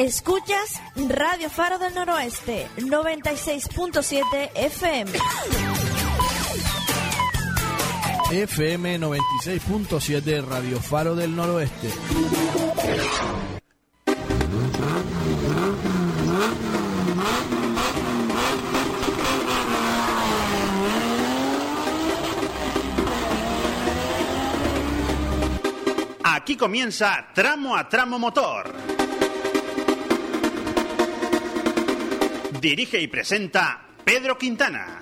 Escuchas Radio Faro del Noroeste 96.7 FM. FM 96.7 Radio Faro del Noroeste. Aquí comienza Tramo a Tramo Motor. Dirige y presenta Pedro Quintana.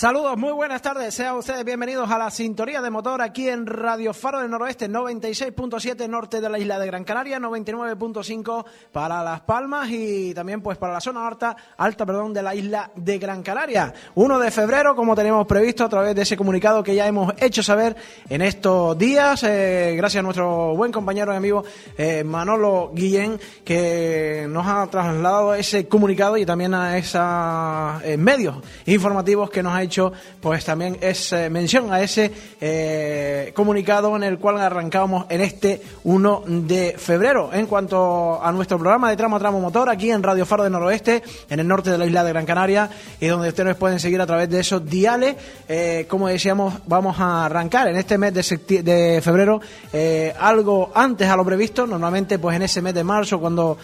Saludos, muy buenas tardes. Sean ustedes bienvenidos a la sintonía de motor aquí en Radio Faro del Noroeste, 96.7 norte de la isla de Gran Canaria, 99.5 para Las Palmas y también pues para la zona alta, alta perdón, de la isla de Gran Canaria. 1 de febrero, como teníamos previsto a través de ese comunicado que ya hemos hecho saber en estos días, eh, gracias a nuestro buen compañero y amigo eh, Manolo Guillén, que nos ha trasladado ese comunicado y también a esos eh, medios informativos que nos ha hecho pues también es eh, mención a ese eh, comunicado en el cual arrancábamos en este 1 de febrero. En cuanto a nuestro programa de tramo a tramo motor, aquí en Radio Faro de Noroeste, en el norte de la isla de Gran Canaria, y donde ustedes pueden seguir a través de esos diales. Eh, como decíamos, vamos a arrancar en este mes de, de febrero algo antes a lo previsto. Normalmente, pues en ese mes de marzo, cuando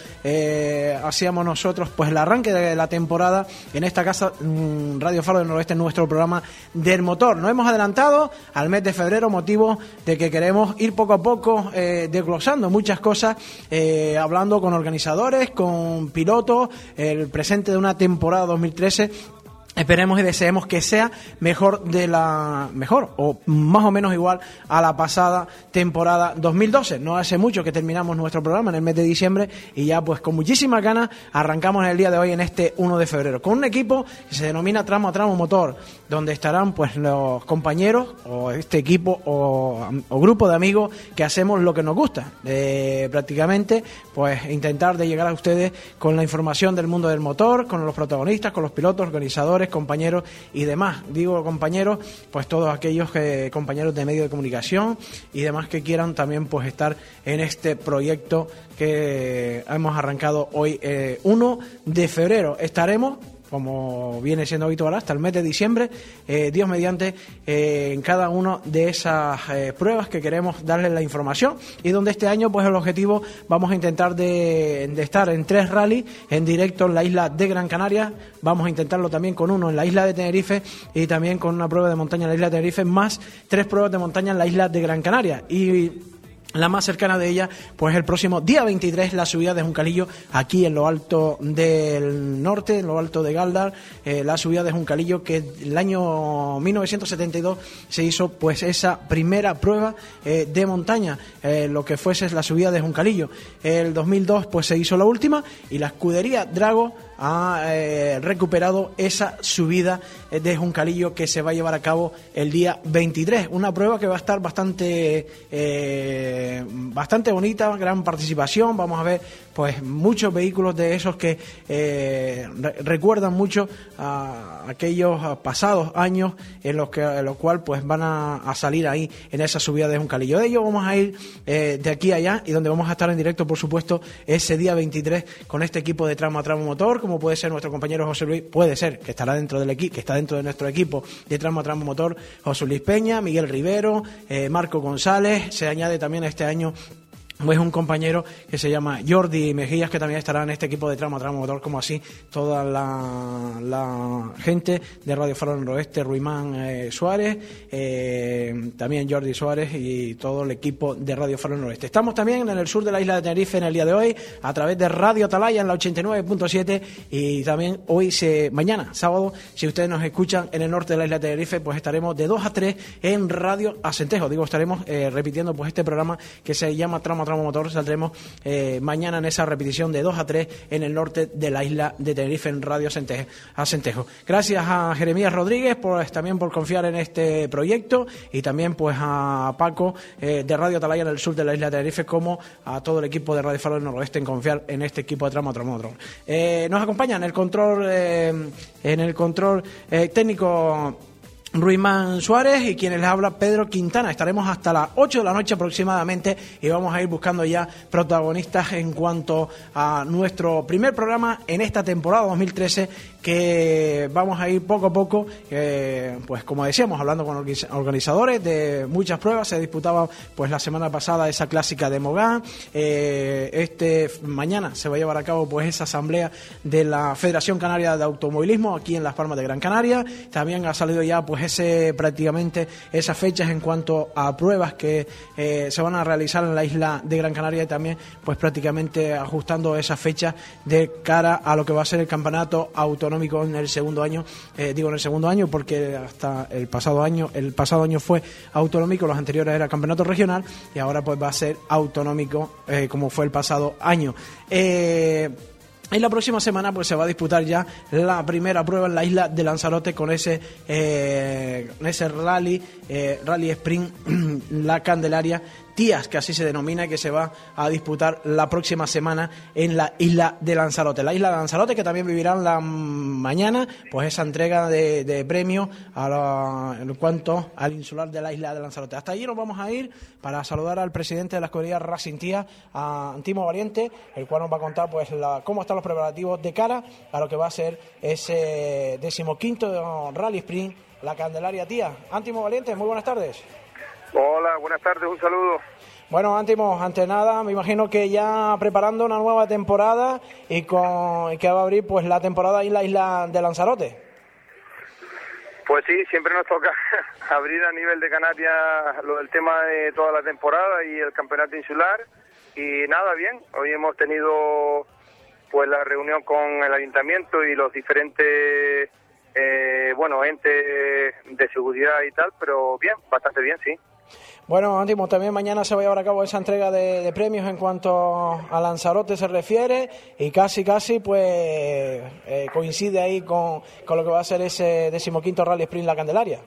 hacíamos nosotros pues el arranque de la temporada en esta casa, mm, Radio Faro de Noroeste, nuestro programa del motor. Nos hemos adelantado al mes de febrero, motivo de que queremos ir poco a poco eh, desglosando muchas cosas, eh, hablando con organizadores, con pilotos, el presente de una temporada 2013 Esperemos y deseemos que sea mejor de la mejor o más o menos igual a la pasada temporada 2012. No hace mucho que terminamos nuestro programa en el mes de diciembre y ya pues con muchísimas ganas arrancamos el día de hoy en este 1 de febrero con un equipo que se denomina tramo a tramo motor, donde estarán pues los compañeros o este equipo o, grupo de amigos que hacemos lo que nos gusta, prácticamente pues intentar de llegar a ustedes con la información del mundo del motor, con los protagonistas, con los pilotos, organizadores compañeros y demás. Digo compañeros, pues todos aquellos que, compañeros de medio de comunicación y demás que quieran también pues estar en este proyecto que hemos arrancado hoy 1 eh, de febrero. Estaremos como viene siendo habitual hasta el mes de diciembre, eh, Dios mediante, eh, en cada una de esas eh, pruebas que queremos darles la información y donde este año, pues el objetivo, vamos a intentar de, estar en tres rallies en directo en la isla de Gran Canaria, vamos a intentarlo también con uno en la isla de Tenerife y también con una prueba de montaña en la isla de Tenerife, más tres pruebas de montaña en la isla de Gran Canaria. Y la más cercana de ella, pues el próximo día 23, la subida de Juncalillo, aquí en lo alto del norte, en lo alto de Galdar, eh, la subida de Juncalillo, que el año 1972 se hizo pues esa primera prueba eh, de montaña, eh, lo que fuese la subida de Juncalillo. El 2002 pues se hizo la última y la escudería Drago ha eh, recuperado esa subida de Juncalillo que se va a llevar a cabo el día 23. Una prueba que va a estar bastante, eh, bastante bonita, gran participación. Vamos a ver pues muchos vehículos de esos que eh, recuerdan mucho a aquellos pasados años en los que en los cual pues van a, salir ahí en esa subida de Juncalillo. De ello vamos a ir de aquí a allá y donde vamos a estar en directo, por supuesto, ese día 23 con este equipo de tramo a tramo motor como puede ser nuestro compañero José Luis, puede ser que estará dentro del equipo, que está dentro de nuestro equipo de tramo a tramo motor, José Luis Peña, Miguel Rivero, eh, Marco González, se añade también este año es un compañero que se llama Jordi Mejías, que también estará en este equipo de tramo a motor, como así toda la, la gente de Radio Faro Noroeste, Ruimán eh, Suárez, eh, también Jordi Suárez y todo el equipo de Radio Faro Noroeste. Estamos también en el sur de la isla de Tenerife en el día de hoy, a través de Radio Atalaya en la 89.7 y también hoy, se, mañana, sábado, si ustedes nos escuchan en el norte de la isla de Tenerife, pues estaremos de 2 a 3 en Radio Acentejo. Digo, estaremos eh, repitiendo pues este programa que se llama Tramo Tramo Motor saldremos eh, mañana en esa repetición de 2 a 3 en el norte de la isla de Tenerife en Radio Acentejo. Gracias a Jeremías Rodríguez por, también por confiar en este proyecto y también pues a Paco eh, de Radio Atalaya en el sur de la isla de Tenerife como a todo el equipo de Radio Faro del Noroeste en confiar en este equipo de tramo a tramo. Eh, nos acompaña en el control, en el control técnico Ruimán Suárez y quienes les habla Pedro Quintana. Estaremos hasta las 8 de la noche aproximadamente y vamos a ir buscando ya protagonistas en cuanto a nuestro primer programa en esta temporada 2013 que vamos a ir poco a poco, eh, pues como decíamos, hablando con organizadores de muchas pruebas. Se disputaba pues la semana pasada esa clásica de Mogán. Eh, este mañana se va a llevar a cabo pues esa asamblea de la Federación Canaria de Automovilismo aquí en Las Palmas de Gran Canaria. También ha salido ya pues ese prácticamente esas fechas en cuanto a pruebas que eh, se van a realizar en la isla de Gran Canaria y también pues prácticamente ajustando esas fechas de cara a lo que va a ser el campeonato autonómico en el segundo año, eh, digo en el segundo año porque hasta el pasado año, el pasado año fue autonómico, los anteriores era campeonato regional y ahora pues va a ser autonómico eh, como fue el pasado año. En la próxima semana pues se va a disputar ya la primera prueba en la isla de Lanzarote con ese, ese rally, rally sprint, la Candelaria Tías, que así se denomina, que se va a disputar la próxima semana en la isla de Lanzarote. La isla de Lanzarote, que también vivirán la mañana, pues esa entrega de, de premios en cuanto al insular de la isla de Lanzarote. Hasta allí nos vamos a ir para saludar al presidente de la escudería Racing Tía, a Antimo Valiente, el cual nos va a contar pues cómo están los preparativos de cara a lo que va a ser ese decimoquinto Rally Sprint, la Candelaria Tía. Antimo Valiente, muy buenas tardes. Hola, buenas tardes, un saludo. Bueno, Antimo, ante nada, me imagino que ya preparando una nueva temporada y con que va a abrir pues la temporada en la isla de Lanzarote. Pues sí, siempre nos toca abrir a nivel de Canarias lo del tema de toda la temporada y el campeonato insular. Y nada, bien, hoy hemos tenido pues la reunión con el ayuntamiento y los diferentes eh, bueno entes de seguridad y tal, pero bien, bastante bien, sí. Bueno, Antimo, también mañana se va a llevar a cabo esa entrega de, premios en cuanto a Lanzarote se refiere y casi, casi, pues eh, coincide ahí con, con, lo que va a ser ese decimoquinto Rally Sprint La Candelaria.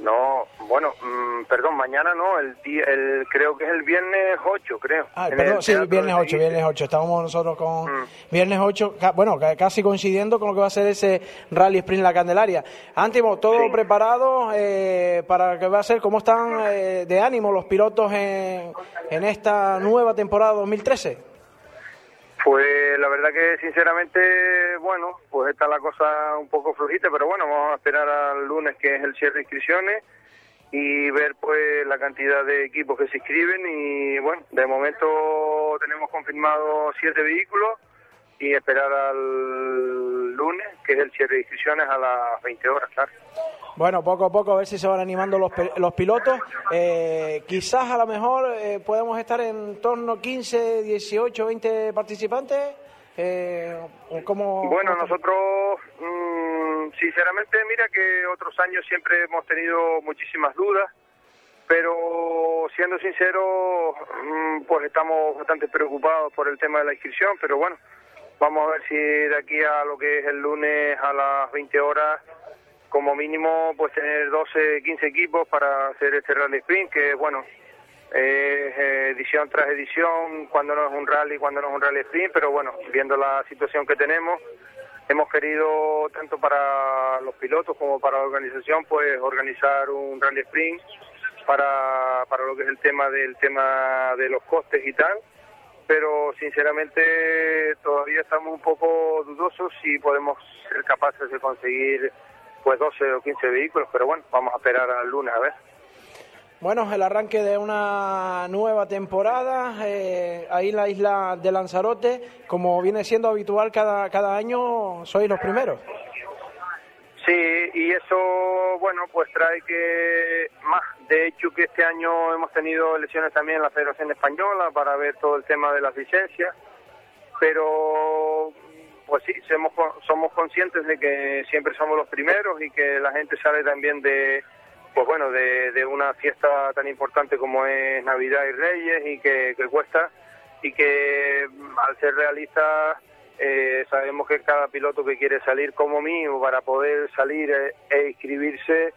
No, bueno, mm, perdón, mañana no, el, día, el creo que es el viernes 8, creo. Ah, perdón, sí, viernes 8, viernes 8. Estábamos nosotros con mm. viernes 8, bueno, casi coincidiendo con lo que va a ser ese Rally Sprint La Candelaria. Antimo, todo preparado eh, para lo que va a ser, ¿cómo están eh, de ánimo los pilotos en, en esta nueva temporada 2013? Pues la verdad que sinceramente, bueno, pues está la cosa un poco flojita, pero bueno, vamos a esperar al lunes que es el cierre de inscripciones y ver pues la cantidad de equipos que se inscriben y bueno, de momento tenemos confirmado siete vehículos y esperar al lunes, que es el cierre de inscripciones a las 20 horas, claro. Bueno, poco a poco a ver si se van animando los, los pilotos. Eh, quizás a lo mejor eh, podemos estar en torno a 15, 18, 20 participantes. Eh, ¿cómo, bueno, nosotros, mm, sinceramente, mira que otros años siempre hemos tenido muchísimas dudas, pero siendo sincero, mm, pues estamos bastante preocupados por el tema de la inscripción, pero bueno, vamos a ver si de aquí a lo que es el lunes a las 20 horas como mínimo pues tener 12, 15 equipos para hacer este rally sprint, que bueno, es edición tras edición, cuando no es un rally, cuando no es un rally sprint, pero bueno, viendo la situación que tenemos, hemos querido tanto para los pilotos como para la organización, pues organizar un rally sprint para, para lo que es el tema del tema de los costes y tal, pero sinceramente todavía estamos un poco dudosos si podemos ser capaces de conseguir pues 12 o 15 vehículos, pero bueno, vamos a esperar al lunes a ver. Bueno, el arranque de una nueva temporada eh, ahí en la isla de Lanzarote, como viene siendo habitual cada, cada año, sois los primeros. Sí, y eso, bueno, pues trae que más, de hecho que este año hemos tenido elecciones también en la Federación Española para ver todo el tema de las licencias, pero pues sí, somos, somos conscientes de que siempre somos los primeros y que la gente sale también de pues bueno, de, una fiesta tan importante como es Navidad y Reyes y que, cuesta y que mm, al ser realistas eh, sabemos que cada piloto que quiere salir como mío para poder salir e, e, inscribirse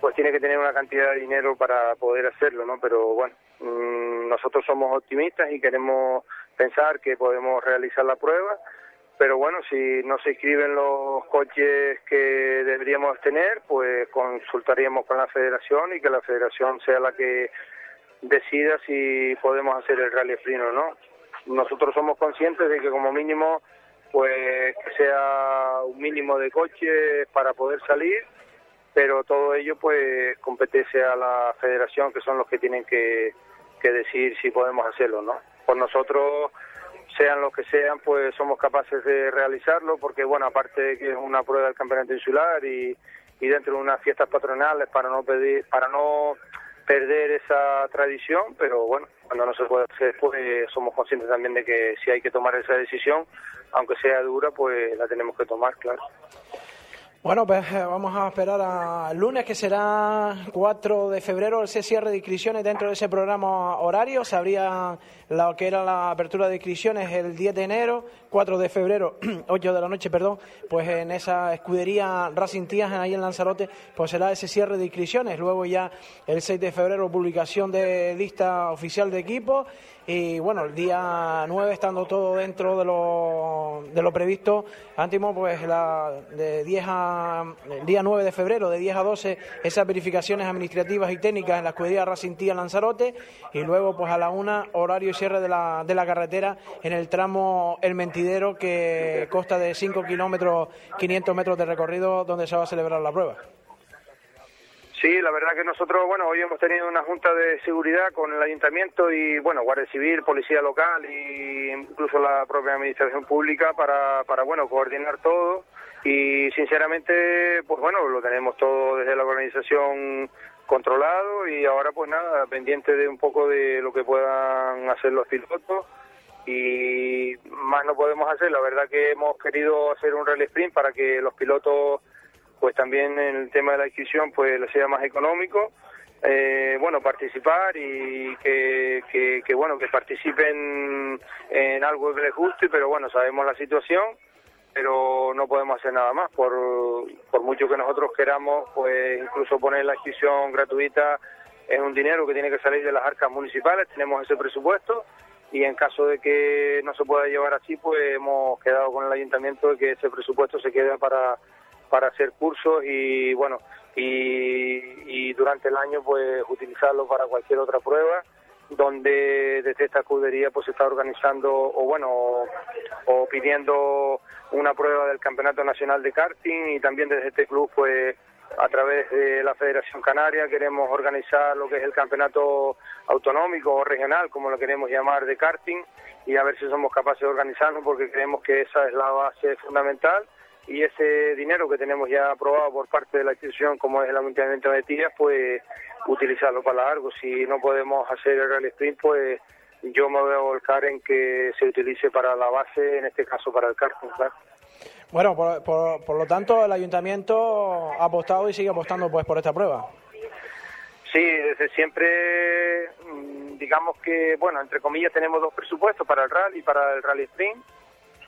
pues tiene que tener una cantidad de dinero para poder hacerlo, ¿no? Pero bueno, mm, nosotros somos optimistas y queremos pensar que podemos realizar la prueba pero bueno, si no se inscriben los coches que deberíamos tener, pues consultaríamos con la federación y que la federación sea la que decida si podemos hacer el rally sprint o no. Nosotros somos conscientes de que como mínimo, pues que sea un mínimo de coches para poder salir, pero todo ello pues competece a la federación, que son los que tienen que, que decir si podemos hacerlo, ¿no? Por nosotros sean los que sean, pues somos capaces de realizarlo, porque bueno, aparte de que es una prueba del campeonato insular y, y dentro de unas fiestas patronales para no pedir, para no perder esa tradición, pero bueno, cuando no se puede hacer, pues somos conscientes también de que si hay que tomar esa decisión, aunque sea dura, pues la tenemos que tomar, claro. Bueno, pues eh, vamos a esperar al lunes, que será 4 de febrero, ese cierre de inscripciones dentro de ese programa horario. Se abría lo que era la apertura de inscripciones el 10 de enero, 4 de febrero, 8 de la noche, perdón, pues en esa escudería Racing Tías, ahí en Lanzarote, pues será ese cierre de inscripciones. Luego ya el 6 de febrero, publicación de lista oficial de equipo y bueno, el día 9, estando todo dentro de lo, de lo previsto, Antimo, pues la, de 10 a, el día 9 de febrero, de 10 a 12, esas verificaciones administrativas y técnicas en la escudería Racintía Lanzarote, y luego pues a la una, horario y cierre de la, de la carretera en el tramo El Mentidero, que consta de 5 kilómetros, 500 metros de recorrido, donde se va a celebrar la prueba. Sí, la verdad que nosotros, bueno, hoy hemos tenido una junta de seguridad con el ayuntamiento y, bueno, Guardia Civil, Policía Local e incluso la propia Administración Pública para, para, bueno, coordinar todo y, sinceramente, pues bueno, lo tenemos todo desde la organización controlado y ahora, pues nada, pendiente de un poco de lo que puedan hacer los pilotos. Y más no podemos hacer. La verdad que hemos querido hacer un rally sprint para que los pilotos pues también en el tema de la adquisición pues le sea más económico. Eh, bueno participar y que, que, bueno que participen en algo que les guste pero bueno sabemos la situación pero no podemos hacer nada más. Por, por mucho que nosotros queramos pues incluso poner la adquisición gratuita es un dinero que tiene que salir de las arcas municipales. Tenemos ese presupuesto y en caso de que no se pueda llevar así pues hemos quedado con el ayuntamiento de que ese presupuesto se quede para para hacer cursos y bueno y, durante el año pues utilizarlo para cualquier otra prueba donde desde esta escudería pues se está organizando o bueno o, pidiendo una prueba del campeonato nacional de karting y también desde este club pues a través de la Federación Canaria queremos organizar lo que es el campeonato autonómico o regional, como lo queremos llamar, de karting y a ver si somos capaces de organizarnos porque creemos que esa es la base fundamental y ese dinero que tenemos ya aprobado por parte de la institución como es el Ayuntamiento de Tías, pues utilizarlo para algo. Si no podemos hacer el Rally Sprint, pues yo me voy a volcar en que se utilice para la base, en este caso para el karting, claro. Bueno, por, por, lo tanto, el Ayuntamiento ha apostado y sigue apostando pues por esta prueba. Sí, desde siempre, mm, digamos que, bueno, entre comillas, tenemos dos presupuestos para el rally y para el rally sprint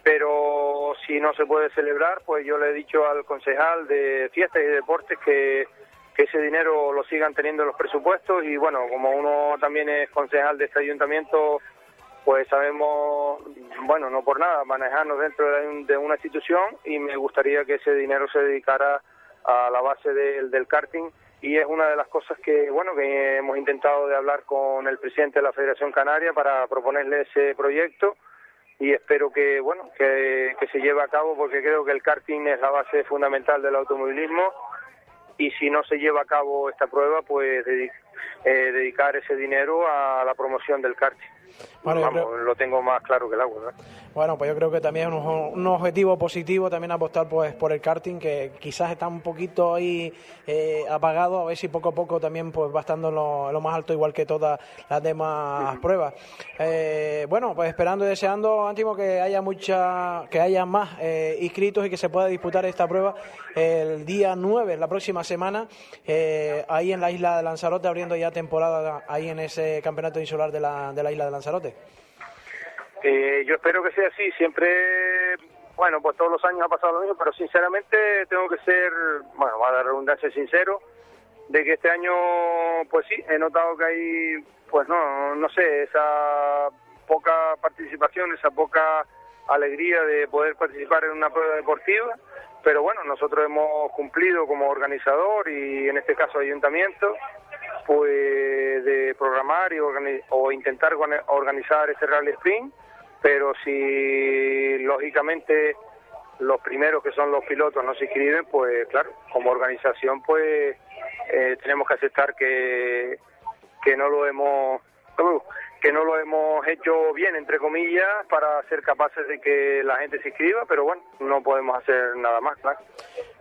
pero si no se puede celebrar, pues yo le he dicho al concejal de fiestas y deportes que, ese dinero lo sigan teniendo en los presupuestos y bueno, como uno también es concejal de este ayuntamiento, pues sabemos, bueno, no por nada, manejarnos dentro de, una institución y me gustaría que ese dinero se dedicara a la base del, del karting. Y es una de las cosas que, bueno, que hemos intentado de hablar con el presidente de la Federación Canaria para proponerle ese proyecto y espero que bueno que, se lleve a cabo porque creo que el karting es la base fundamental del automovilismo y si no se lleva a cabo esta prueba pues eh, dedicar ese dinero a la promoción del karting. Bueno, yo Vamos, creo- lo tengo más claro que el agua, ¿verdad? Bueno, pues yo creo que también es un, un objetivo positivo también apostar pues por el karting que quizás está un poquito ahí eh, apagado, a ver si poco a poco también pues va estando en lo, en lo más alto igual que todas las demás pruebas. Eh, bueno, pues esperando y deseando, Antimo, que haya mucha, que haya más eh, inscritos y que se pueda disputar esta prueba el día 9, la próxima semana, ahí en la isla de Lanzarote, ya temporada ahí en ese campeonato insular de la, de la isla de Lanzarote. Eh, yo espero que sea así. Siempre, bueno, pues todos los años ha pasado lo mismo, pero sinceramente tengo que ser, bueno, va a dar redundancia sincero, de que este año, pues sí, he notado que hay, pues no, no sé, esa poca participación, esa poca alegría de poder participar en una prueba deportiva. Pero bueno, nosotros hemos cumplido como organizador y en este caso ayuntamiento, pues de programar y o intentar organi- organizar ese rally sprint. Pero si lógicamente los primeros que son los pilotos no se inscriben, pues claro, como organización pues eh, tenemos que aceptar que, que no lo hemos que no lo hemos hecho bien entre comillas para ser capaces de que la gente se inscriba, pero bueno, no podemos hacer nada más, claro.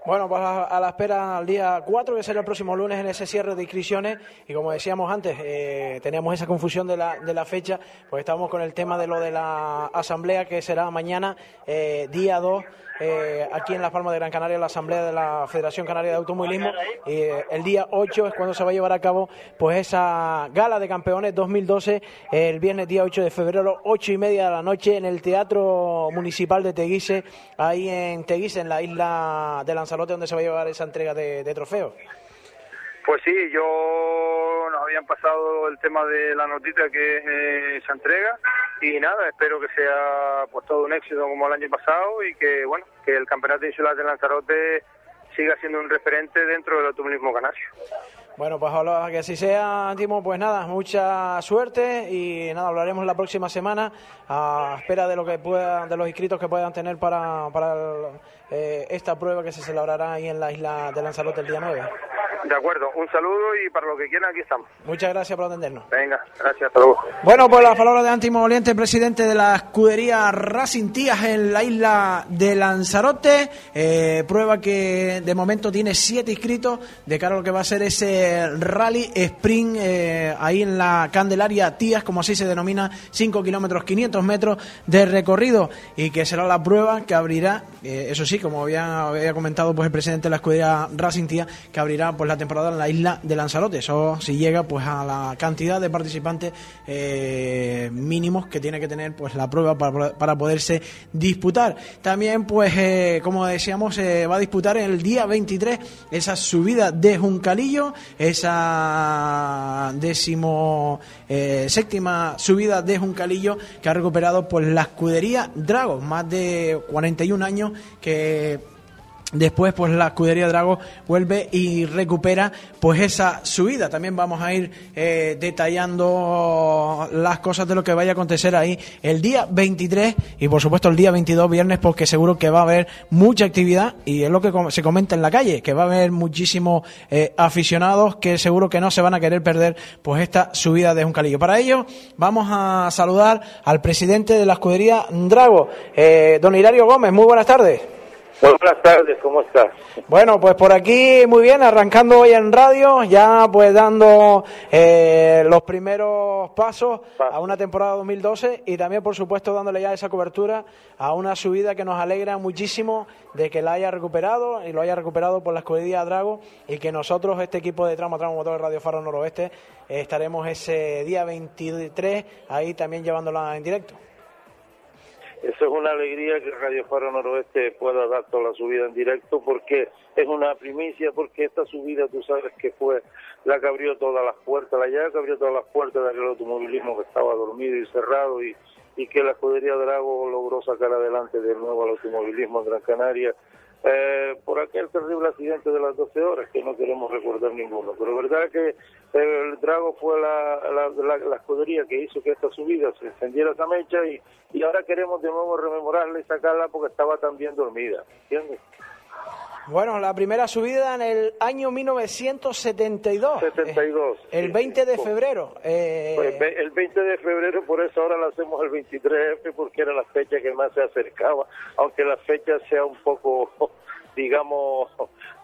Bueno, pues a, la espera al día 4, que será el próximo lunes en ese cierre de inscripciones. Y como decíamos antes, eh, teníamos esa confusión de la, de la fecha, pues estamos con el tema de lo de la asamblea, que será mañana, eh, día 2, eh, aquí en Las Palmas de Gran Canaria, la asamblea de la Federación Canaria de Automovilismo. Y eh, el día 8 es cuando se va a llevar a cabo pues esa gala de campeones 2012, el viernes día 8 de febrero, 8 y media de la noche, en el Teatro Municipal de Teguise, ahí en Teguise, en la isla de Lanzarote, donde se va a llevar esa entrega de, de trofeos. Pues sí, yo nos habían pasado el tema de la notita que es eh, esa entrega y nada, espero que sea pues todo un éxito como el año pasado y que bueno, que el Campeonato Insular de Lanzarote siga siendo un referente dentro del automovilismo canario. Bueno, pues que así sea, Antimo. Pues nada, mucha suerte y nada, hablaremos la próxima semana a espera de lo que puedan, de los inscritos que puedan tener para, para eh, esta prueba que se celebrará ahí en la isla de Lanzarote el día 9. De acuerdo, un saludo y para lo que quieran aquí estamos. Muchas gracias por atendernos. Venga, gracias, hasta luego. Bueno, pues las palabras de Antimo Oliente, presidente de la escudería Racing Tías en la isla de Lanzarote. Eh, prueba que de momento tiene siete inscritos de cara a lo que va a ser ese rally sprint eh, ahí en la Candelaria Tías, como así se denomina, 5 kilómetros, 500 metros de recorrido y que será la prueba que abrirá, eh, eso sí, como había, había comentado pues el presidente de la escudería Racing Tías, que abrirá pues temporada en la isla de Lanzarote. Eso si llega pues a la cantidad de participantes eh, mínimos que tiene que tener pues la prueba para, para poderse disputar. También pues eh, como decíamos se va a disputar el día 23 esa subida de Juncalillo, esa décimo eh, séptima subida de Juncalillo que ha recuperado pues la escudería Drago, más de 41 años que Después, pues la escudería Drago vuelve y recupera pues esa subida. También vamos a ir eh, detallando las cosas de lo que vaya a acontecer ahí el día 23 y por supuesto el día 22 viernes porque seguro que va a haber mucha actividad y es lo que se comenta en la calle, que va a haber muchísimos eh, aficionados que seguro que no se van a querer perder pues esta subida de un calillo. Para ello vamos a saludar al presidente de la escudería Drago, eh, don Hilario Gómez. Muy buenas tardes. Buenas tardes, ¿cómo estás? Bueno, pues por aquí muy bien, arrancando hoy en radio, ya pues dando eh, los primeros pasos a una temporada 2012 y también por supuesto dándole ya esa cobertura a una subida que nos alegra muchísimo de que la haya recuperado y lo haya recuperado por la escudería Drago y que nosotros, este equipo de Tramo Tramo Motor de Radio Faro Noroeste, eh, estaremos ese día 23 ahí también llevándola en directo. Eso es una alegría que Radio Faro Noroeste pueda dar toda la subida en directo porque es una primicia, porque esta subida tú sabes que fue la que abrió todas las puertas, la llave que abrió todas las puertas del automovilismo que estaba dormido y cerrado y, y que la escudería Drago logró sacar adelante de nuevo al automovilismo en Gran Canaria eh, por aquel terrible accidente de las 12 horas que no queremos recordar ninguno. Pero verdad que el Drago fue la, la, la, la escudería que hizo que esta subida se encendiera esa mecha y, y ahora queremos de nuevo rememorarla y sacarla porque estaba también dormida, ¿entiendes? Bueno, la primera subida en el año 1972. 72. El sí, 20 de febrero. eh, Pues el 20 de febrero, por eso ahora lo hacemos el 23F, porque era la fecha que más se acercaba, aunque la fecha sea un poco, digamos,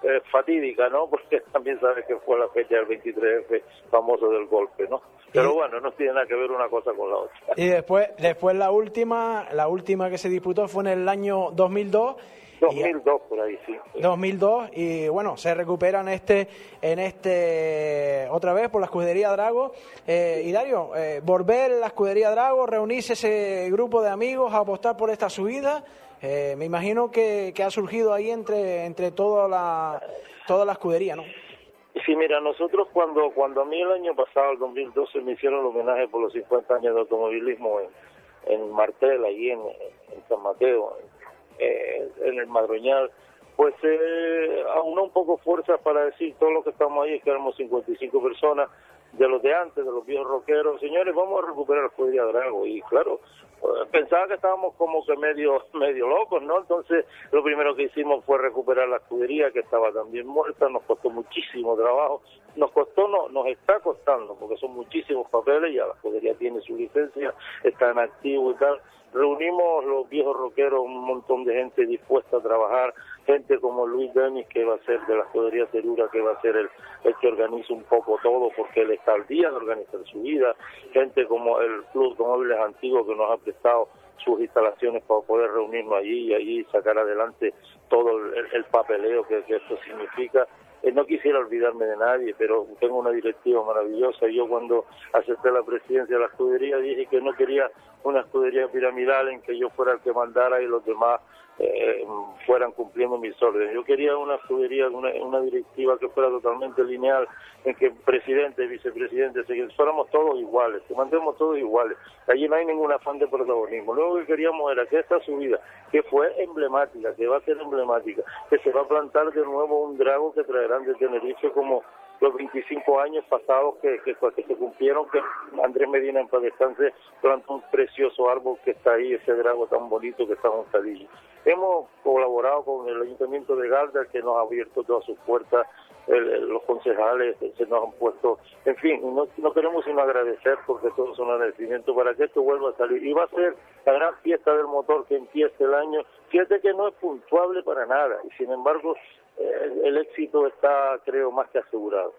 eh, fatídica, ¿no? Porque también sabes que fue la fecha del 23F famoso del golpe, ¿no? Pero Y- bueno, no tiene nada que ver una cosa con la otra. y después, después la última, la última que se disputó fue en el año 2002. y- 2002 por ahí, sí. 2002 y bueno se recuperan este en este otra vez por la escudería Drago eh, Hilario eh, volver a la escudería Drago reunirse ese grupo de amigos a apostar por esta subida eh, me imagino que, que ha surgido ahí entre entre toda la toda la escudería no Sí, mira, nosotros cuando cuando a mí el año pasado, el 2012, me hicieron el homenaje por los 50 años de automovilismo en, en Martel, allí en, San Mateo, eh, en el Madroñal, pues eh, aunó un poco fuerzas para decir todo lo que estamos ahí, que éramos 55 personas, de los de antes, de los viejos rockeros, señores, vamos a recuperar la escudería Drago. Y claro, eh, pensaba que estábamos como que medio, medio locos, ¿no? Entonces, lo primero que hicimos fue recuperar la escudería, que estaba también muerta, nos costó muchísimo trabajo, nos costó, no, nos está costando, porque son muchísimos papeles, ya la escudería tiene su licencia, está en activo y tal. Reunimos los viejos rockeros, un montón de gente dispuesta a trabajar, gente como Luis Denis, que va a ser de la escudería Cerura, que va a ser el, el que organiza un poco todo, porque él está al día de organizar su vida, gente como el Club de Móviles Antiguo, que nos ha prestado sus instalaciones para poder reunirnos allí y allí sacar adelante todo el, el papeleo que, que esto significa. Eh, no quisiera olvidarme de nadie, pero tengo una directiva maravillosa. Yo cuando acepté la presidencia de la escudería dije que no quería una escudería piramidal en que yo fuera el que mandara y los demás eh, fueran cumpliendo mis órdenes. Yo quería una escudería, una, directiva que fuera totalmente lineal, en que presidente, vicepresidente, que fuéramos todos iguales, que mantengamos todos iguales. Allí no hay ningún afán de protagonismo. Único que queríamos era que esta subida, que fue emblemática, que va a ser emblemática, que se va a plantar de nuevo un drago que traerán de Tenerife como los 25 años pasados que, que, que se cumplieron, que Andrés Medina en descanse plantó un precioso árbol que está ahí, ese drago tan bonito que está en. Hemos colaborado con el Ayuntamiento de Garda, que nos ha abierto todas sus puertas, el- los concejales se nos han puesto, en fin, no, no queremos sino agradecer porque todos son agradecimientos para que esto vuelva a salir. Y va a ser la gran fiesta del motor que empiece el año. Fíjate que no es puntuable para nada y sin embargo eh, el éxito está, creo, más que asegurado.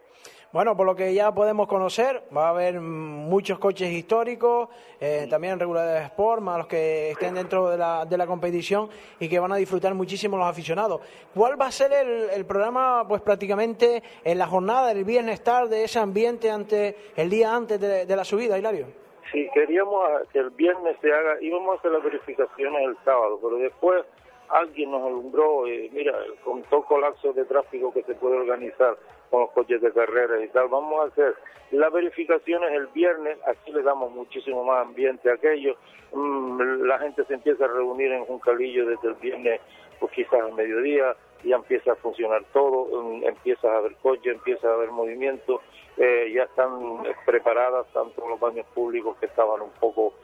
Bueno, por lo que ya podemos conocer, va a haber muchos coches históricos, eh, también regulares de sport, más los que estén dentro de la, de la competición y que van a disfrutar muchísimo los aficionados. ¿Cuál va a ser el, el programa, pues prácticamente en la jornada del viernes tarde, ese ambiente ante el día antes de, de la subida, Hilario? Sí, queríamos que el viernes se haga, íbamos a hacer las verificaciones el sábado, pero después alguien nos alumbró, eh, mira, con todo colapso de tráfico que se puede organizar con los coches de carrera y tal, vamos a hacer las verificaciones el viernes, aquí le damos muchísimo más ambiente a aquello, Mm, la gente se empieza a reunir en Juncalillo desde el viernes, pues quizás al mediodía, ya empieza a funcionar todo, mm, empieza a haber coches, empieza a haber movimiento, eh, ya están preparadas tanto los baños públicos que estaban un poco,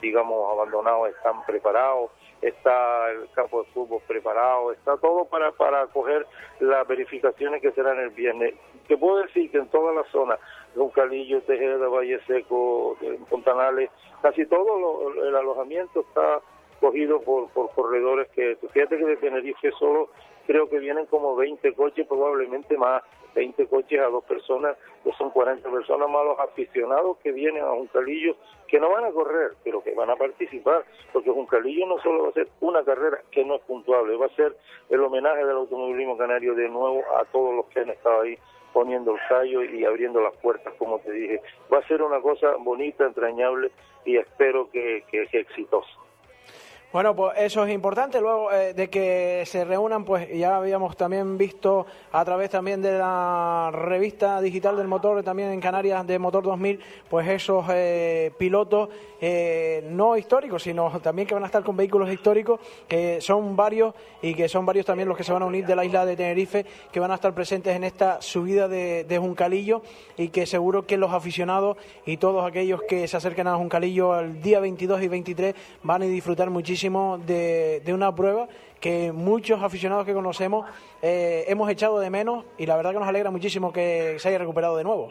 digamos, abandonados, están preparados, está el campo de fútbol preparado, está todo para, para acoger las verificaciones que serán el viernes. Te puedo decir que en toda la zona, Roncalillo, Tejeda, Valle Seco, Fontanales, casi todo lo- el alojamiento está cogido por, por corredores que, fíjate que de Tenerife solo creo que vienen como 20 coches, probablemente más, 20 coches a dos personas, que son 40 personas más los aficionados que vienen a Juncalillo, que no van a correr, pero que van a participar, porque Juncalillo no solo va a ser una carrera que no es puntuable, va a ser el homenaje del automovilismo canario de nuevo a todos los que han estado ahí poniendo el callo y abriendo las puertas, como te dije. Va a ser una cosa bonita, entrañable y espero que, que, que exitosa. Bueno, pues eso es importante. Luego eh, de que se reúnan, pues ya habíamos también visto a través también de la revista digital del motor, también en Canarias de Motor 2000, pues esos eh, pilotos eh, no históricos, sino también que van a estar con vehículos históricos, que son varios y que son varios también los que se van a unir de la isla de Tenerife, que van a estar presentes en esta subida de, de Juncalillo y que seguro que los aficionados y todos aquellos que se acerquen a Juncalillo el día 22 y 23 van a disfrutar muchísimo de, una prueba que muchos aficionados que conocemos eh, hemos echado de menos y la verdad que nos alegra muchísimo que se haya recuperado de nuevo.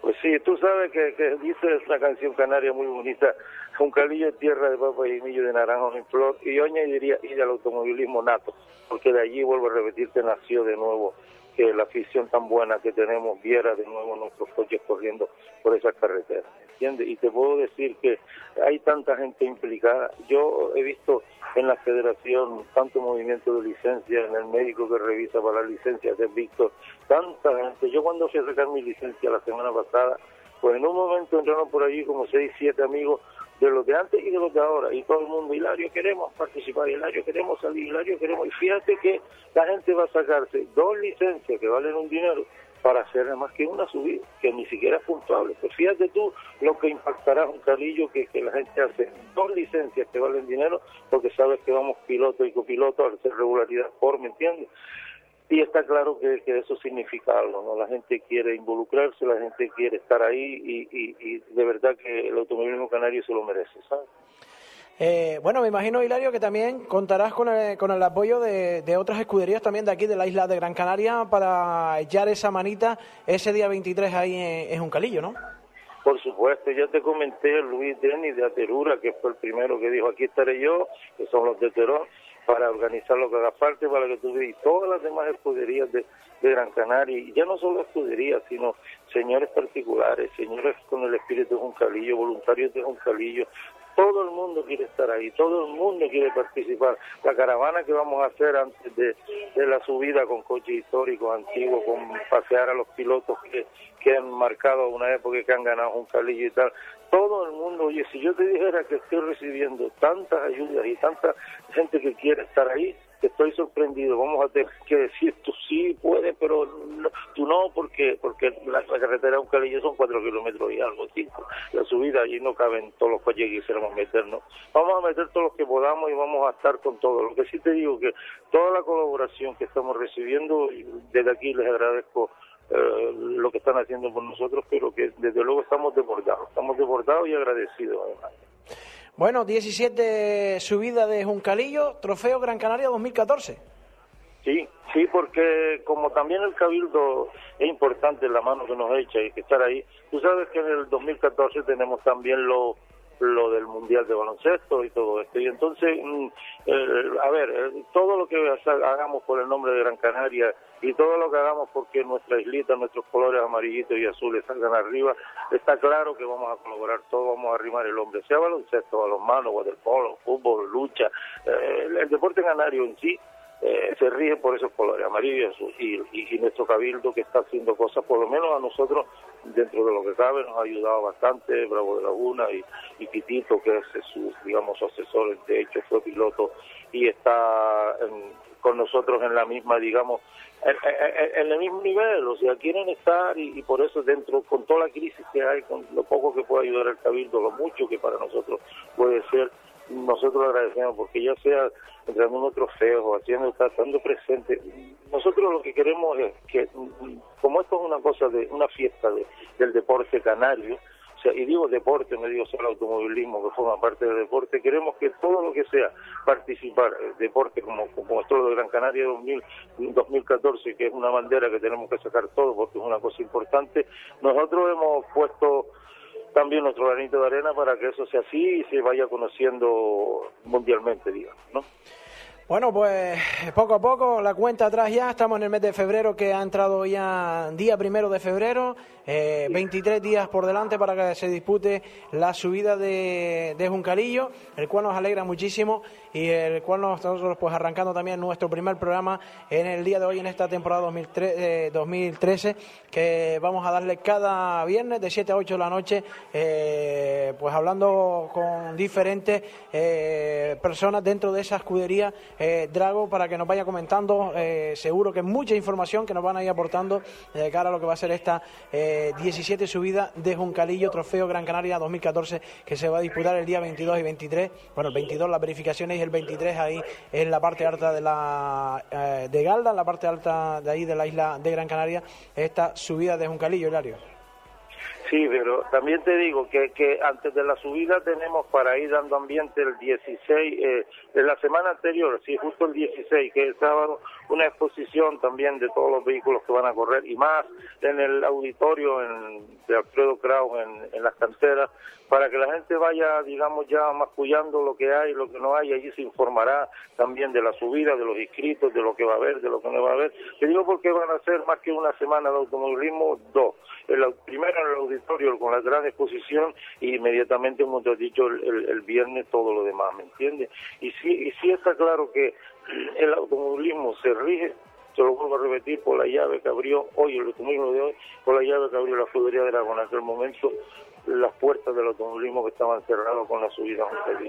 Pues sí, tú sabes que, que dice esa canción canaria muy bonita, un calillo de tierra de papa y millo de naranjo en flor, y yo añadiría y del automovilismo nato, porque de allí, vuelvo a repetirte, nació de nuevo que la afición tan buena que tenemos viera de nuevo nuestros coches corriendo por esas carreteras, ¿entiendes? Y te puedo decir que hay tanta gente implicada. Yo he visto en la federación tanto movimiento de licencia, en el médico que revisa para las licencias de Víctor, tanta gente. Yo cuando fui a sacar mi licencia la semana pasada, pues en un momento entraron por allí como seis, siete amigos de los de antes y de los de ahora. Y todo el mundo, Hilario, queremos participar, Hilario, queremos salir, Hilario, queremos. Y fíjate que la gente va a sacarse dos licencias que valen un dinero para hacer más que una subida, que ni siquiera es puntuable. Pues fíjate tú lo que impactará un carrillo que, la gente hace dos licencias que valen dinero, porque sabes que vamos piloto y copiloto al hacer regularidad por, ¿me entiendes? Y está claro que, que, eso significa algo, ¿no? La gente quiere involucrarse, la gente quiere estar ahí y, y, y de verdad que el automovilismo canario se lo merece, ¿sabes? Eh, bueno, me imagino, Hilario, que también contarás con el, con el apoyo de, de, otras escuderías también de aquí, de la isla de Gran Canaria, para echar esa manita ese día 23 ahí en, en Juncalillo, ¿no? Por supuesto, ya te comenté Luis Denis de Aterura, que fue el primero que dijo, aquí estaré yo, que son los de Terón, para organizar lo que haga parte, para que tú y todas las demás escuderías de, de Gran Canaria, y ya no solo escuderías, sino señores particulares, señores con el espíritu de Juncalillo, voluntarios de Juncalillo, todo el mundo quiere estar ahí, todo el mundo quiere participar. La caravana que vamos a hacer antes de, de la subida con coches históricos antiguos, con pasear a los pilotos que, que han marcado una época y que han ganado un calillo y tal, todo el mundo, oye, si yo te dijera que estoy recibiendo tantas ayudas y tanta gente que quiere estar ahí, estoy sorprendido. Vamos a tener que decir, tú sí puedes, pero no, tú no, porque porque la, la carretera de Ucalillo son cuatro kilómetros y algo, cinco. La subida allí no caben todos los coches que quisiéramos meternos. Vamos a meter todos los que podamos y vamos a estar con todo. Lo que sí te digo que toda la colaboración que estamos recibiendo, desde aquí les agradezco eh, lo que están haciendo por nosotros, pero que desde luego estamos desbordados, estamos desbordados y agradecidos además. Bueno, 17 subida de Juncalillo, Trofeo Gran Canaria 2014. Sí, sí, porque como también el Cabildo es importante la mano que nos echa y estar ahí, tú sabes que en el 2014 tenemos también lo lo del Mundial de Baloncesto y todo esto. Y entonces, mm, eh, a ver, eh, todo lo que hagamos por el nombre de Gran Canaria y todo lo que hagamos porque nuestra islita, nuestros colores amarillitos y azules salgan arriba, está claro que vamos a colaborar todos, vamos a arrimar el hombre, sea baloncesto, balonmano, waterpolo, fútbol, lucha, eh, el, el deporte canario en sí eh, se rige por esos colores, amarillo y azul. Y, y, y, nuestro cabildo que está haciendo cosas, por lo menos a nosotros, dentro de lo que cabe, nos ha ayudado bastante, Bravo de Laguna y, y Pitito, que es su, digamos, asesor, de hecho fue piloto y está en, con nosotros en la misma, digamos, en, en, en, el mismo nivel, o sea, quieren estar y, y, por eso dentro, con toda la crisis que hay, con lo poco que puede ayudar el cabildo, lo mucho que para nosotros puede ser, nosotros agradecemos porque ya sea entregando trofeos haciendo, estando presente. Nosotros lo que queremos es que, como esto es una cosa de, una fiesta de, del deporte canario, o sea, y digo deporte, no digo solo automovilismo, que forma parte del deporte, queremos que todo lo que sea participar, deporte como, como de Gran Canaria 2000, 2014, que es una bandera que tenemos que sacar todo porque es una cosa importante, nosotros hemos puesto también nuestro granito de arena para que eso sea así y se vaya conociendo mundialmente, digamos, ¿no? Bueno, pues poco a poco, la cuenta atrás ya, estamos en el mes de febrero que ha entrado ya día primero de febrero, eh, 23 días por delante para que se dispute la subida de, de Juncalillo, el cual nos alegra muchísimo y el cual nosotros pues arrancando también nuestro primer programa en el día de hoy en esta temporada 2013, eh, 2013 que vamos a darle cada viernes de 7 a 8 de la noche eh, pues hablando con diferentes eh, personas dentro de esa escudería eh, Drago para que nos vaya comentando seguro que mucha información que nos van a ir aportando de cara a lo que va a ser esta 17 subida de Juncalillo Trofeo Gran Canaria 2014 que se va a disputar el día 22 y 23 bueno el 22 las verificaciones el 23 ahí en la parte alta de la eh, de Galda, en la parte alta de ahí de la isla de Gran Canaria, esta subida de Juncalillo, Hilario. Sí, pero también te digo que, que antes de la subida tenemos para ir dando ambiente el 16, eh, de la semana anterior, sí, justo el 16, que es sábado, una exposición también de todos los vehículos que van a correr y más en el auditorio en, de Alfredo Kraus en, en las canteras, para que la gente vaya, digamos, ya mascullando lo que hay, lo que no hay, allí se informará también de la subida, de los inscritos, de lo que va a haber, de lo que no va a haber. Te digo porque van a ser más que una semana de automovilismo, dos. El, primero en el auditorio con la gran exposición y inmediatamente, como te has dicho, el, viernes todo lo demás, ¿me entiendes? Y sí, y sí está claro que el automovilismo se rige se lo vuelvo a repetir, por la llave que abrió hoy, el automovilismo de hoy, por la llave que abrió la Fludería de Aragón en aquel momento, las puertas del automovilismo que estaban cerradas con la subida a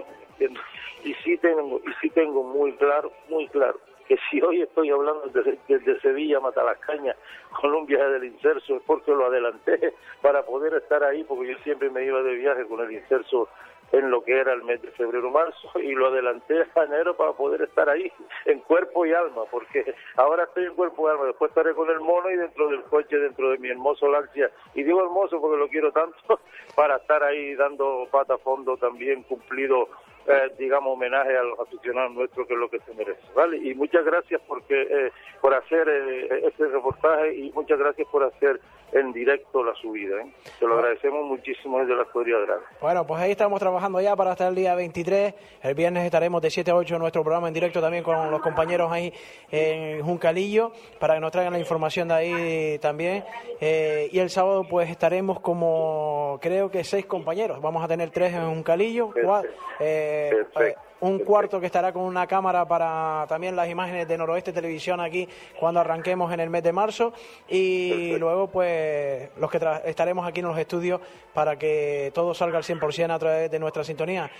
Y sí tengo, y sí tengo muy claro, muy claro, que si hoy estoy hablando desde, Sevilla a Matalascaña con un viaje del inserso es porque lo adelanté para poder estar ahí, porque yo siempre me iba de viaje con el inserso en lo que era el mes de febrero-marzo y lo adelanté a enero para poder estar ahí en cuerpo y alma, porque ahora estoy en cuerpo y alma, después estaré con el mono y dentro del coche, dentro de mi hermoso Lancia, y digo hermoso porque lo quiero tanto, para estar ahí dando pata a fondo también cumplido eh, digamos, homenaje a los aficionados nuestros, que es lo que se merece, ¿vale? Y muchas gracias porque, eh, por hacer eh, este reportaje y muchas gracias por hacer en directo la subida, ¿eh? Se lo agradecemos muchísimo desde la Escudería Grande. Bueno, pues ahí estamos trabajando ya para hasta el día 23. El viernes estaremos de 7 a 8 en nuestro programa en directo también con los compañeros ahí en Juncalillo para que nos traigan la información de ahí también. y el sábado pues estaremos como creo que seis compañeros. Vamos a tener tres en Juncalillo, cuatro, eh, un cuarto que estará con una cámara para también las imágenes de Noroeste Televisión aquí cuando arranquemos en el mes de marzo. Y luego pues los que estaremos aquí en los estudios para que todo salga al 100% a través de nuestra sintonía.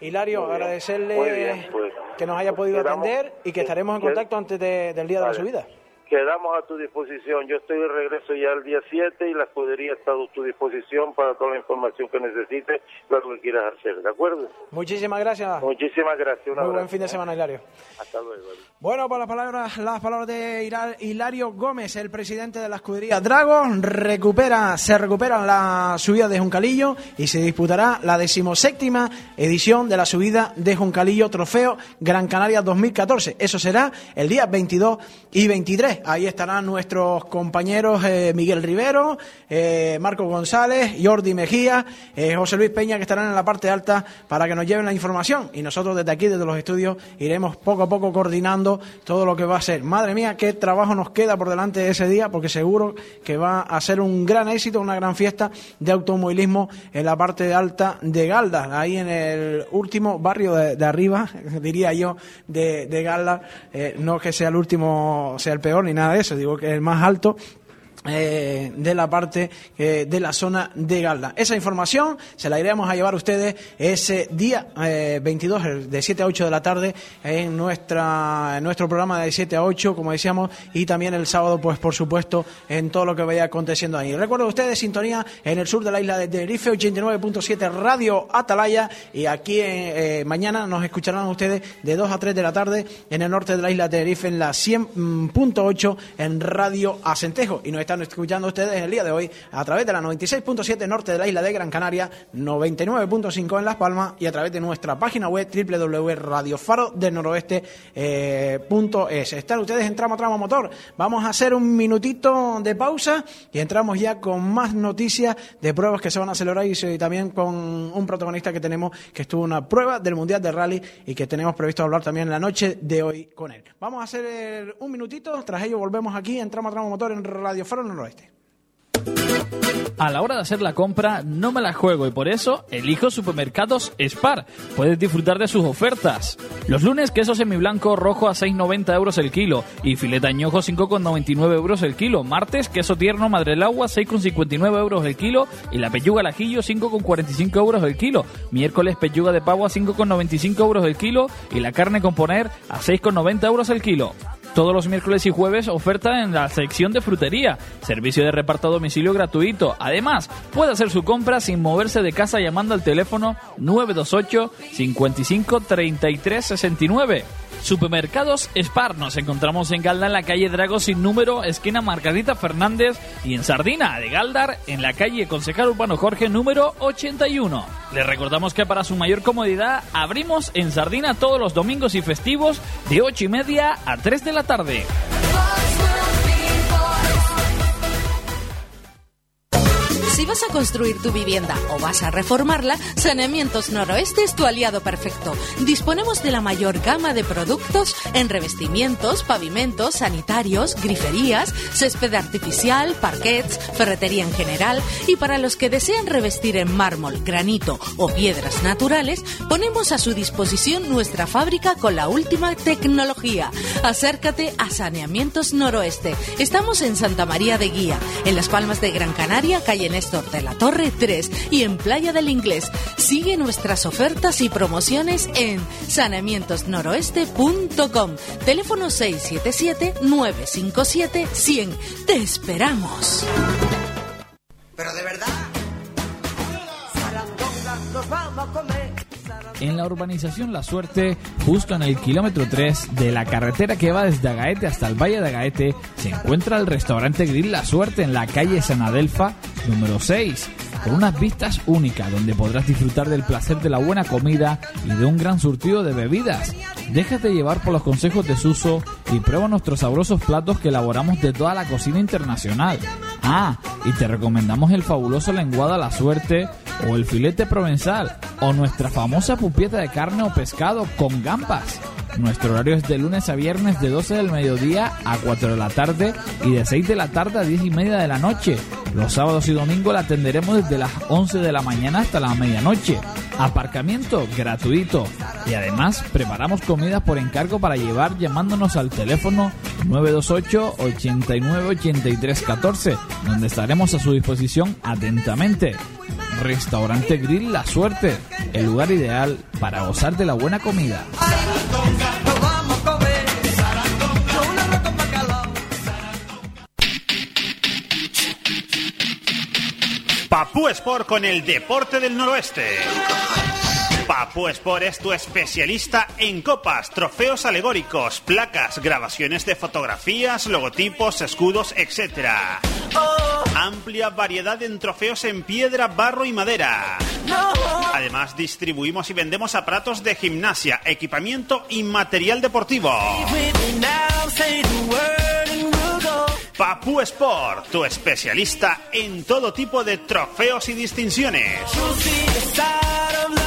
Hilario, agradecerle pues, que nos haya podido atender y que estaremos en contacto antes del día de la subida quedamos a tu disposición. Yo estoy de regreso ya el día 7 y la escudería está a tu disposición para toda la información que necesites, lo que quieras hacer, ¿de acuerdo? Muchísimas gracias. Muchísimas gracias. Muy buen fin de semana, Hilario. Hasta luego. Bueno, por las palabras, las palabras de Hilario Gómez, el presidente de la escudería Drago, recupera, se recupera la subida de Juncalillo y se disputará la decimoséptima edición de la subida de Juncalillo Trofeo Gran Canaria 2014. Eso será el día 22 y 23 Ahí estarán nuestros compañeros eh, Miguel Rivero, eh, Marco González, Jordi Mejía, eh, José Luis Peña, que estarán en la parte alta para que nos lleven la información. Y nosotros desde aquí, desde los estudios, iremos poco a poco coordinando todo lo que va a ser. Madre mía, qué trabajo nos queda por delante de ese día, porque seguro que va a ser un gran éxito, una gran fiesta de automovilismo en la parte alta de Galda, ahí en el último barrio de, arriba, diría yo, de, de Galda. no que sea el último, sea el peor, ni nada de eso, digo que es el más alto eh, de la parte eh, de la zona de Galda. Esa información se la iremos a llevar a ustedes ese día 22, eh, de 7 a 8 de la tarde, en, nuestra, nuestro programa de 7 a 8, como decíamos, y también el sábado, pues por supuesto, en todo lo que vaya aconteciendo ahí. Recuerden ustedes, sintonía en el sur de la isla de Tenerife, 89.7 Radio Atalaya, y aquí mañana nos escucharán ustedes de 2 a 3 de la tarde en el norte de la isla de Tenerife, en la 100.8 en Radio Acentejo. Y nos están escuchando ustedes el día de hoy a través de la 96.7 norte de la isla de Gran Canaria, 99.5 en Las Palmas y a través de nuestra página web www.radiofarodelnoroeste.es. Eh, Están ustedes en tramo tramo motor. Vamos a hacer un minutito de pausa y entramos ya con más noticias de pruebas que se van a celebrar y también con un protagonista que tenemos que estuvo en una prueba del Mundial de Rally y que tenemos previsto hablar también en la noche de hoy con él. Vamos a hacer un minutito, tras ello volvemos aquí en tramo tramo motor en Radio Faro noroeste. A la hora de hacer la compra no me la juego y por eso elijo Supermercados Spar. Puedes disfrutar de sus ofertas. Los lunes queso semiblanco rojo a 6,90 euros el kilo y fileta añojo 5,99 euros el kilo. Martes queso tierno madre agua 6,59 euros el kilo y la pechuga al ajillo 5,45 euros el kilo. Miércoles pechuga de pavo a 5,95 euros el kilo y la carne con poner a 6,90 euros el kilo. Todos los miércoles y jueves oferta en la sección de frutería. Servicio de reparto a domicilio gratuito. Además, puede hacer su compra sin moverse de casa llamando al teléfono 928 55 33 69. Supermercados Spar. Nos encontramos en Galda, en la calle Drago sin número, esquina Margarita Fernández, y en Sardina de Galdar, en la calle Concejal Urbano Jorge número 81. Les recordamos que para su mayor comodidad abrimos en Sardina todos los domingos y festivos de 8 y media a 3 de la tarde. Si vas a construir tu vivienda o vas a reformarla, Saneamientos Noroeste es tu aliado perfecto. Disponemos de la mayor gama de productos en revestimientos, pavimentos, sanitarios, griferías, césped artificial, parquets, ferretería en general y para los que desean revestir en mármol, granito o piedras naturales, ponemos a su disposición nuestra fábrica con la última tecnología. Acércate a Saneamientos Noroeste. Estamos en Santa María de Guía, en Las Palmas de Gran Canaria, calle Néstor de la Torre 3 y en Playa del Inglés. Sigue nuestras ofertas y promociones en saneamientosnoroeste.com. Teléfono 677-957-100. Te esperamos. Pero de verdad. nos vamos a comer. en la urbanización La Suerte, justo en el kilómetro 3 de la carretera que va desde Agaete hasta el Valle de Agaete, se encuentra el restaurante Grill La Suerte en la calle San Adelfa, número 6, con unas vistas únicas donde podrás disfrutar del placer de la buena comida y de un gran surtido de bebidas. Déjate llevar por los consejos de Suso y prueba nuestros sabrosos platos que elaboramos de toda la cocina internacional. Ah, y te recomendamos el fabuloso lenguado a la suerte o el filete provenzal o nuestra famosa pupieta de carne o pescado con gambas. Nuestro horario es de lunes a viernes de 12 del mediodía a 4 de la tarde y de 6 de la tarde a 10 y media de la noche. Los sábados y domingos la atenderemos desde las 11 de la mañana hasta la medianoche. Aparcamiento gratuito. Y además preparamos comidas por encargo para llevar llamándonos al teléfono 928 89 83 14, donde estaremos a su disposición atentamente. Restaurante Grill La Suerte, el lugar ideal para gozar de la buena comida. Papú Sport con el deporte del noroeste. Papú Sport es tu especialista en copas, trofeos alegóricos, placas, grabaciones de fotografías, logotipos, escudos, etc. Amplia variedad en trofeos en piedra, barro y madera. Además, distribuimos y vendemos aparatos de gimnasia, equipamiento y material deportivo. Papú Sport, tu especialista en todo tipo de trofeos y distinciones.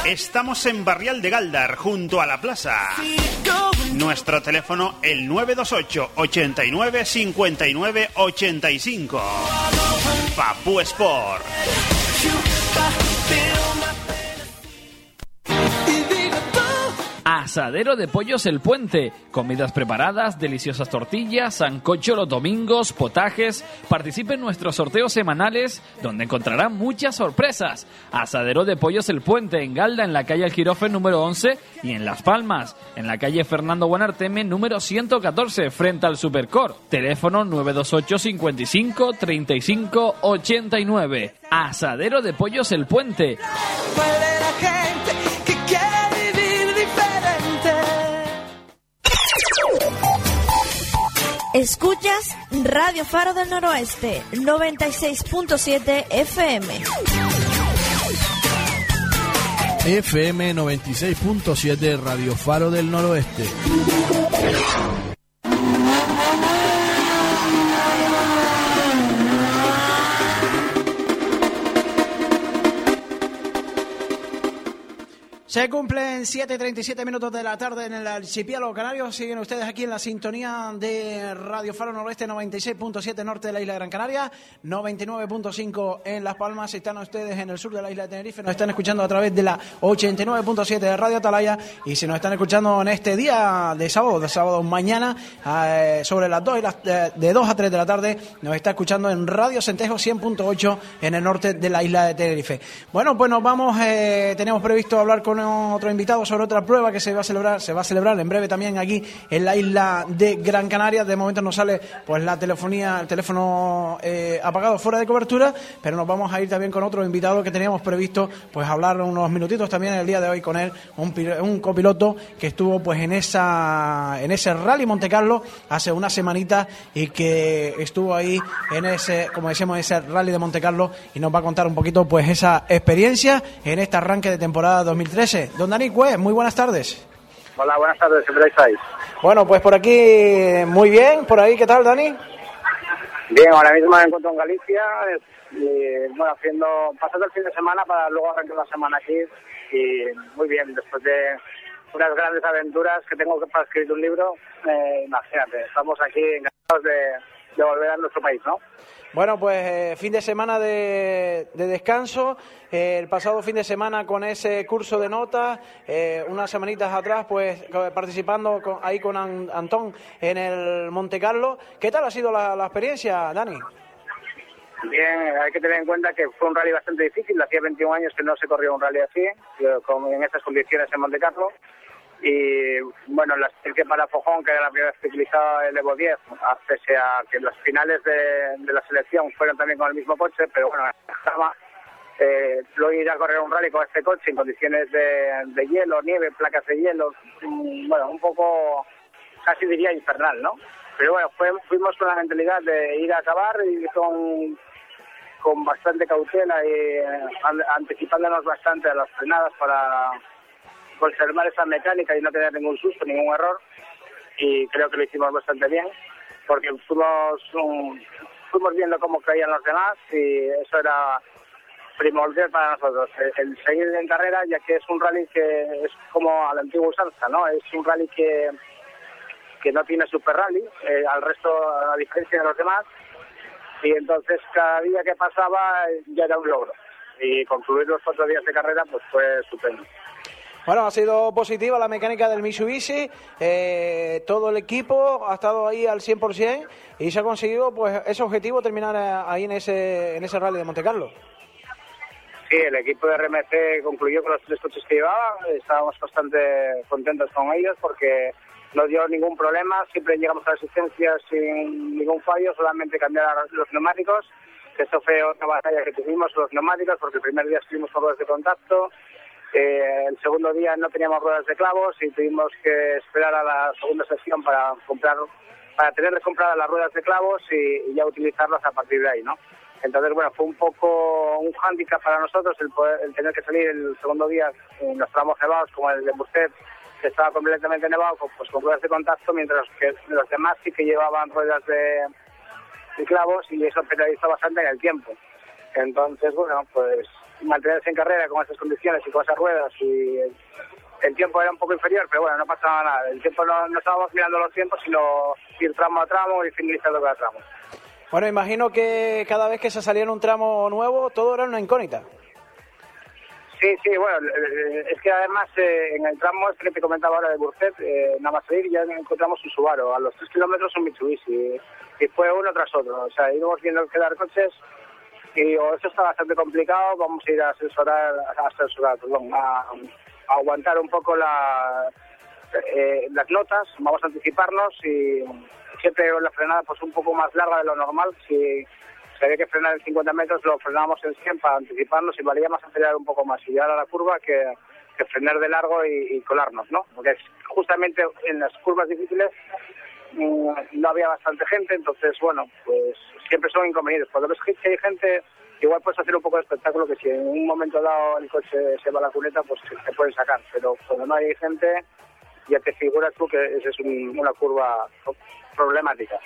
Estamos en Barrial de Galdar, junto a la plaza. Nuestro teléfono el 928 89 59 85. Papú Sport. Asadero de Pollos El Puente. Comidas preparadas, deliciosas tortillas, sancocho los domingos, potajes. Participe en nuestros sorteos semanales donde encontrará muchas sorpresas. Asadero de Pollos El Puente en Galda, en la calle El Jirofe número 11 y en Las Palmas, en la calle Fernando Buenarteme número 114 frente al Supercor. Teléfono 928 55 35 89. Asadero de Pollos El Puente. Escuchas Radio Faro del Noroeste, 96.7 FM. FM 96.7 Radio Faro del Noroeste. Se cumplen 7.37 minutos de la tarde en el archipiélago canario. Siguen ustedes aquí en la sintonía de Radio Faro Noroeste 96.7 norte de la isla de Gran Canaria, 99.5 en Las Palmas. Están ustedes en el sur de la isla de Tenerife. Nos están escuchando a través de la 89.7 de Radio Atalaya. Y si nos están escuchando en este día de sábado, de sábado mañana, eh, sobre las 2 y las, eh, de 2 a 3 de la tarde, nos está escuchando en Radio Centejo 100.8 en el norte de la isla de Tenerife. Bueno, pues nos vamos. eh, teníamos previsto hablar con otro invitado sobre otra prueba que se va a celebrar, se va a celebrar en breve también aquí en la isla de Gran Canaria. De momento nos sale pues la telefonía, el teléfono eh, apagado fuera de cobertura, pero nos vamos a ir también con otro invitado que teníamos previsto pues hablar unos minutitos también el día de hoy con él, un, un copiloto que estuvo pues en esa en ese rally Monte Carlo hace una semanita y que estuvo ahí en ese, como decíamos, ese rally de Monte Carlo y nos va a contar un poquito pues esa experiencia en este arranque de temporada 2013. Don Dani Cue, muy buenas tardes. Hola, buenas tardes, siempre estáis. Bueno, pues por aquí muy bien, por ahí, ¿qué tal Dani? Bien, ahora mismo me encuentro en Galicia y bueno, haciendo, pasando el fin de semana para luego arrancar la semana aquí y muy bien, después de unas grandes aventuras que tengo para escribir un libro, eh, imagínate, estamos aquí encantados de, de volver a nuestro país, ¿no? Bueno, pues eh, fin de semana de, de descanso. Eh, el pasado fin de semana con ese curso de notas, eh, unas semanitas atrás, pues participando con- ahí con An- Antón en el Monte Carlo. ¿Qué tal ha sido la, la experiencia, Dani? Bien, hay que tener en cuenta que fue un rally bastante difícil. Hacía 21 años que no se corría un rally así, eh, con, en estas condiciones en Monte Carlo. Y bueno, la experiencia para Fojón, que era la primera vez que utilizaba el Evo 10, a- pese a que las finales de, la selección fueron también con el mismo coche, pero bueno, estaba, eh, luego ir a correr un rally con este coche en condiciones de, de hielo, nieve, placas de hielo, mm, bueno, un poco, casi diría infernal, ¿no? Pero bueno, fue- fuimos con la mentalidad de ir a acabar y con, con bastante cautela y eh, an- anticipándonos bastante a las frenadas para conservar esa mecánica y no tener ningún susto, ningún error. Y creo que lo hicimos bastante bien, porque fuimos, um, fuimos viendo cómo caían los demás y eso era primordial para nosotros, el, seguir en carrera, ya que es un rally que es como a la antigua usanza, ¿no? Es un rally que, que no tiene super rally, eh, al resto, a diferencia de los demás, y entonces cada día que pasaba ya era un logro. Y concluir los cuatro días de carrera pues fue estupendo. Bueno, ha sido positiva la mecánica del Mitsubishi, eh, todo el equipo ha estado ahí al 100% y se ha conseguido pues ese objetivo terminar eh, ahí en ese, en ese rally de Monte Carlo. Sí, el equipo de RMC concluyó con los tres coches que llevaba. Estábamos bastante contentos con ellos porque no dio ningún problema. Siempre llegamos a la asistencia sin ningún fallo, solamente cambiar los neumáticos. Que Esto fue otra batalla que tuvimos, los neumáticos, porque el primer día estuvimos ruedas de contacto. Eh, el segundo día no teníamos ruedas de clavos y tuvimos que esperar a la segunda sesión para comprar, para tener compradas las ruedas de clavos y, ya utilizarlas a partir de ahí, ¿no? Entonces, bueno, fue un poco un hándicap para nosotros el, poder- el tener que salir el segundo día en los tramos nevados, como el de Bustet, que estaba completamente nevado, pues con ruedas de contacto, mientras que los demás sí que llevaban ruedas de, de clavos y eso penalizó bastante en el tiempo. Entonces, bueno, pues mantenerse en carrera con esas condiciones y con esas ruedas y el, tiempo era un poco inferior, pero bueno, no pasaba nada. El tiempo no, no estábamos mirando los tiempos, sino ir tramo a tramo y finalizando cada tramo. Bueno, imagino que cada vez que se salía en un tramo nuevo, todo era una incógnita. Sí, sí, bueno, es que además eh, en el tramo este que te comentaba ahora de Burcet, eh, nada más salir ya encontramos un Subaru, a los tres kilómetros un Mitsubishi, y fue uno tras otro, o sea, íbamos viendo quedar coches y digo, esto está bastante complicado, vamos a ir a asesorar, a asesorar, perdón, a, aguantar un poco la, eh, las notas, vamos a anticiparnos y siempre la frenada pues un poco más larga de lo normal, si si había que frenar en 50 metros, lo frenábamos en 100 para anticiparnos y valía más acelerar un poco más y llegar a la curva que, frenar de largo y, y colarnos, ¿no? Porque es- justamente en las curvas difíciles no había bastante gente, entonces, bueno, pues siempre son inconvenientes. Cuando ves que hay gente, igual puedes hacer un poco de espectáculo que si en un momento dado el coche se va a la cuneta, pues te pueden sacar. Pero cuando no hay gente, ya te figuras tú que esa es un- una curva problemática.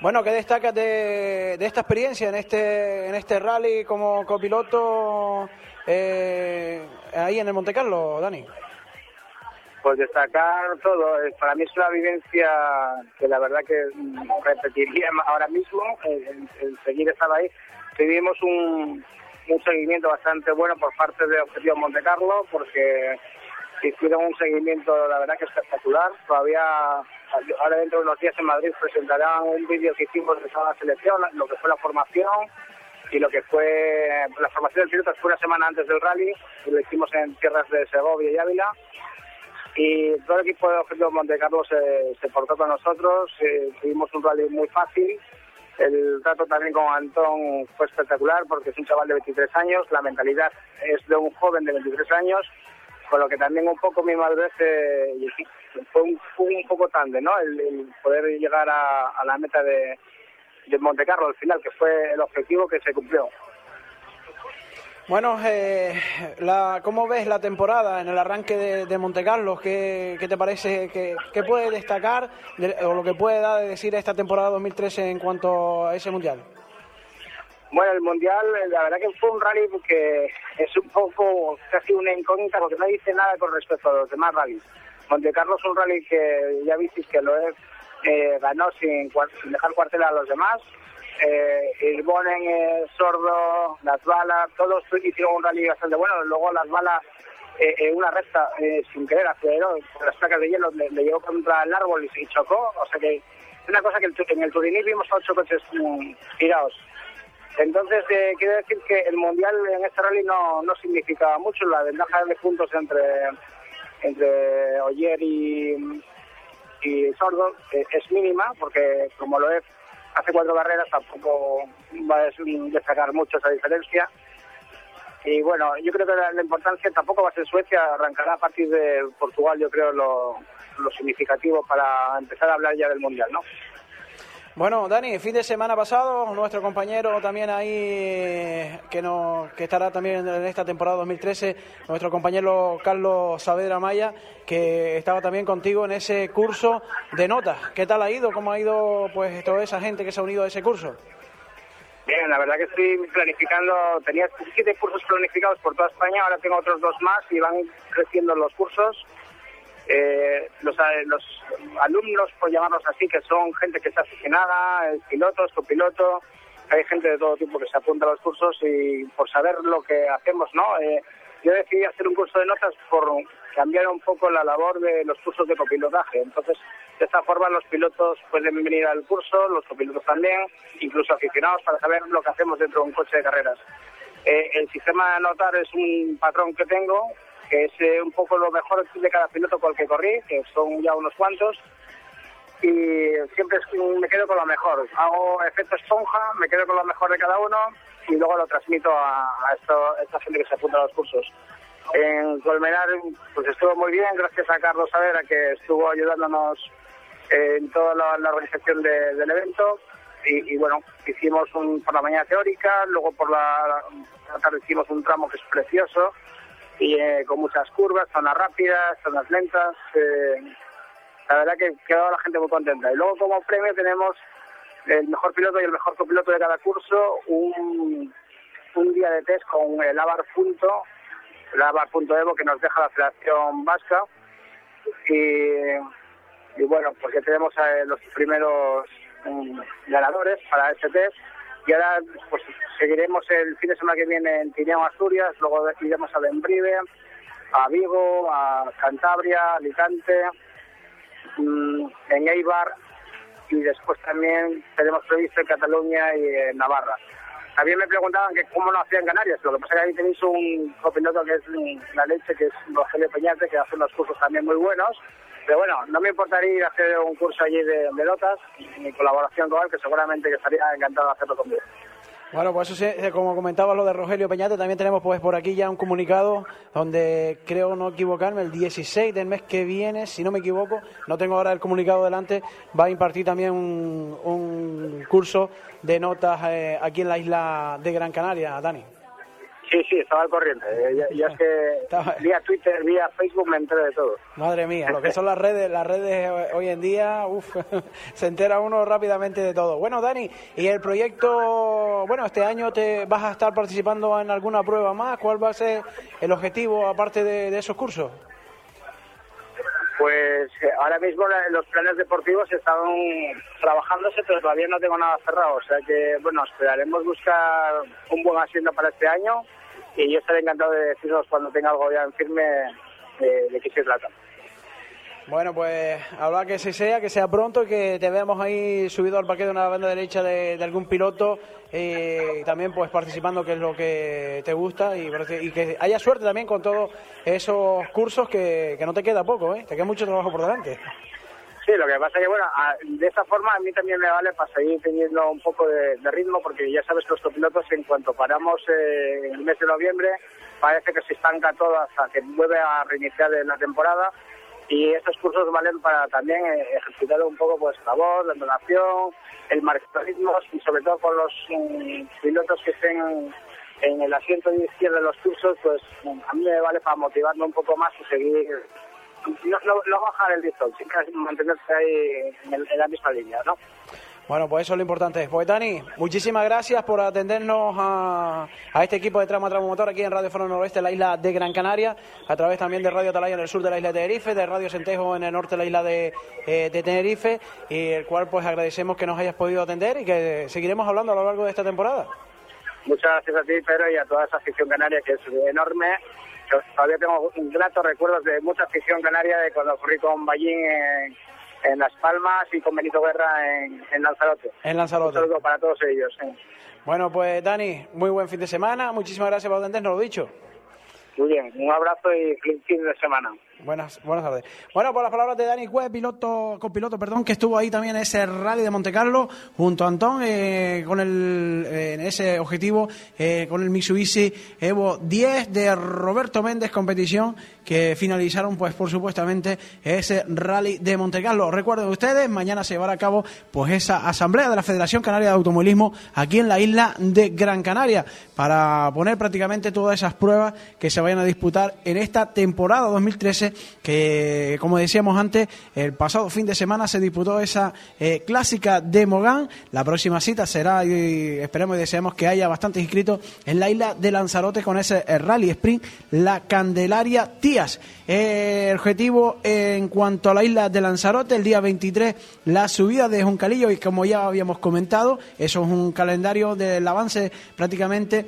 Bueno, ¿qué destacas de, de esta experiencia en este, en este rally como copiloto eh, ahí en el Monte Carlo, Dani? Pues destacar todo. Eh, Para mí es una vivencia que la verdad que mm, repetiría ahora mismo, el, el seguir estar ahí. Tuvimos un, un seguimiento bastante bueno por parte de Objetivo Monte Carlo, porque hicieron un seguimiento, la verdad que espectacular. Todavía, ahora dentro de unos días en Madrid presentarán un vídeo que hicimos de toda la selección, lo que fue la formación, y lo que fue la formación del piloto fue una semana antes del rally, y lo hicimos en tierras de Segovia y Ávila. Y todo el equipo de Objetivo Monte Carlo se, se portó con nosotros, eh, tuvimos un rally muy fácil. El trato también con Antón fue espectacular porque es un chaval de 23 años, la mentalidad es de un joven de 23 años, con lo que también un poco mi madurez eh, fue un, fue un poco tande, ¿no? El, poder llegar a, la meta de, de Monte Carlo al final, que fue el objetivo que se cumplió. Bueno, eh, la, ¿cómo ves la temporada en el arranque de, de Monte Carlo? ¿Qué, qué te parece? ¿Qué, qué puede destacar de- o lo que puede dar de decir esta temporada 2013 en cuanto a ese mundial? Bueno, el Mundial, la verdad que fue un rally que es un poco casi una incógnita porque no dice nada con respecto a los demás rallies. Monte Carlo es un rally que ya visteis que lo es, eh, ganó sin, sin dejar cuartel a los demás. Eh, Irbonen, eh, Sordo, Las Balas, todos hicieron un rally bastante bueno. Luego Las Balas, eh, en una recta, eh, sin querer, aceleró las placas de hielo, le, le llegó contra el árbol y chocó. O sea que es una cosa que el en el Turini vimos ocho coches mm, tirados. Entonces, eh, quiero decir que el Mundial en este rally no, no significa mucho. La ventaja de puntos entre, entre Oyer y, y Sordo eh, es mínima, porque como lo es hace cuatro carreras, tampoco va a des- destacar mucho esa diferencia. Y bueno, yo creo que la, la importancia tampoco va a ser Suecia, arrancará a partir de Portugal, yo creo, lo, lo significativo para empezar a hablar ya del Mundial, ¿no? Bueno, Dani, fin de semana pasado, nuestro compañero también ahí, que, nos, que estará también en esta temporada 2013, nuestro compañero Carlos Saavedra Maya, que estaba también contigo en ese curso de notas. ¿Qué tal ha ido? ¿Cómo ha ido pues toda esa gente que se ha unido a ese curso? Bien, la verdad que estoy planificando, tenía siete cursos planificados por toda España, ahora tengo otros dos más y van creciendo los cursos. Eh, los, a- los alumnos, por llamarlos así, que son gente que está aficionada, eh, pilotos, copiloto, hay gente de todo tipo que se apunta a los cursos y por saber lo que hacemos, ¿no? Eh, yo decidí hacer un curso de notas por cambiar un poco la labor de los cursos de copilotaje. Entonces, de esta forma los pilotos pueden venir al curso, los copilotos también, incluso aficionados para saber lo que hacemos dentro de un coche de carreras. Eh, el sistema de anotar es un patrón que tengo, que es eh, un poco lo mejor de cada piloto con el que corrí, que son ya unos cuantos, y siempre es- me quedo con lo mejor. Hago efecto esponja, me quedo con lo mejor de cada uno y luego lo transmito a, a esta gente que se apunta a los cursos. En Colmenar pues estuvo muy bien, gracias a Carlos Savera que estuvo ayudándonos en toda la, organización de- del evento. Y, bueno, hicimos por la mañana teórica, luego por la tarde hicimos un tramo que es precioso y eh, con muchas curvas, zonas rápidas, zonas lentas. eh, la verdad que quedó la gente muy contenta. Y luego como premio tenemos el mejor piloto y el mejor copiloto de cada curso, un, un día de test con el Avar Punto, el Avar.evo que nos deja la Federación Vasca. Y, y bueno, pues ya tenemos a los primeros mm, ganadores para este test. Y ahora pues seguiremos el fin de semana que viene en Tineo, Asturias, luego iremos a Bembrive, a Vigo, a Cantabria, Alicante, mm, en Eibar y después también tenemos previsto en Cataluña y en Navarra. También me preguntaban que cómo lo hacía en Canarias, lo que pasa es que ahí tenéis un copiloto que es la leche, que es Rogelio Peñate, que hace unos cursos también muy buenos. Pero bueno, no me importaría hacer un curso allí de, notas, en colaboración con él, que seguramente que estaría encantado de hacerlo conmigo. Bueno, pues eso sí, eh, como comentaba lo de Rogelio Peñate, también tenemos pues por aquí ya un comunicado donde creo no equivocarme, el 16 del mes que viene, si no me equivoco, no tengo ahora el comunicado delante, va a impartir también un, un curso de notas eh, aquí en la isla de Gran Canaria, Dani. Sí, sí, estaba al corriente. Eh, ya, ya es que vía Twitter, vía Facebook me entero de todo. Madre mía, lo que son las redes, las redes eh, hoy en día, uf, se entera uno rápidamente de todo. Bueno, Dani, y el proyecto, bueno, este año te vas a estar participando en alguna prueba más. ¿Cuál va a ser el objetivo aparte de, de esos cursos? Pues eh, ahora mismo los planes deportivos están trabajándose, pero todavía no tengo nada cerrado. O sea que, bueno, esperaremos buscar un buen asiento para este año y yo estaré encantado de deciros cuando tenga algo ya en firme de, de qué se trata. Bueno, pues habla que se sea, que sea pronto que te veamos ahí subido al parque de una banda derecha de, algún piloto eh, y también pues participando, que es lo que te gusta y, y que haya suerte también con todos esos cursos que, que no te queda poco, ¿eh? te queda mucho trabajo por delante. Sí, lo que pasa es que, bueno, de esa forma a mí también me vale para seguir teniendo un poco de, ritmo, porque ya sabes que los copilotos, en cuanto paramos eh, en el mes de noviembre, parece que se estanca todo hasta que vuelve a reiniciar la temporada. Y estos cursos valen para también eh, ejercitar un poco pues la voz, la entonación, el marcar ritmos y sobre todo con los mm, pilotos que estén en el asiento de izquierda de los cursos, pues mm, a mí me vale para motivarme un poco más y seguir no, no, no bajar el listón, que mantenerse ahí en, el- en la misma línea, ¿no? Bueno, pues eso es lo importante. Pues Dani, muchísimas gracias por atendernos a, a este equipo de Trama Tramo Motor aquí en Radio Foro Noroeste, en la isla de Gran Canaria, a través también de Radio Atalaya en el sur de la isla de Tenerife, de Radio Sentejo en el norte de la isla de, eh, de Tenerife, y el cual pues agradecemos que nos hayas podido atender y que seguiremos hablando a lo largo de esta temporada. Muchas gracias a ti, Pedro, y a toda esa afición canaria que es enorme. Todavía tengo gratos recuerdos de mucha afición canaria de cuando corrí con Ballín en, en Las Palmas y con Benito Guerra en, en Lanzarote. En Lanzarote. Un saludo para todos ellos. Bueno, pues Dani, muy buen fin de semana, muchísimas gracias por atendernos, lo dicho. Muy bien, un abrazo y feliz fin de semana. Buenas, buenas tardes. Bueno, por las palabras de Dani Cue, piloto, copiloto, perdón, que estuvo ahí también en ese rally de Monte Carlo junto a Antón eh, con el, eh, en ese objetivo eh, con el Mitsubishi Evo 10 de Roberto Méndez competición que finalizaron pues por supuestamente ese rally de Monte Carlo. Recuerden ustedes, mañana se llevará a cabo pues esa asamblea de la Federación Canaria de Automovilismo aquí en la isla de Gran Canaria para poner prácticamente todas esas pruebas que se vayan a disputar en esta temporada 2013 que como decíamos antes el pasado fin de semana se disputó esa eh, clásica de Mogán. La próxima cita será y esperemos y deseamos que haya bastantes inscritos en la isla de Lanzarote con ese eh, rally sprint la Candelaria Tías. Eh, objetivo en cuanto a la isla de Lanzarote el día 23 la subida de Juncalillo y como ya habíamos comentado eso es un calendario del avance prácticamente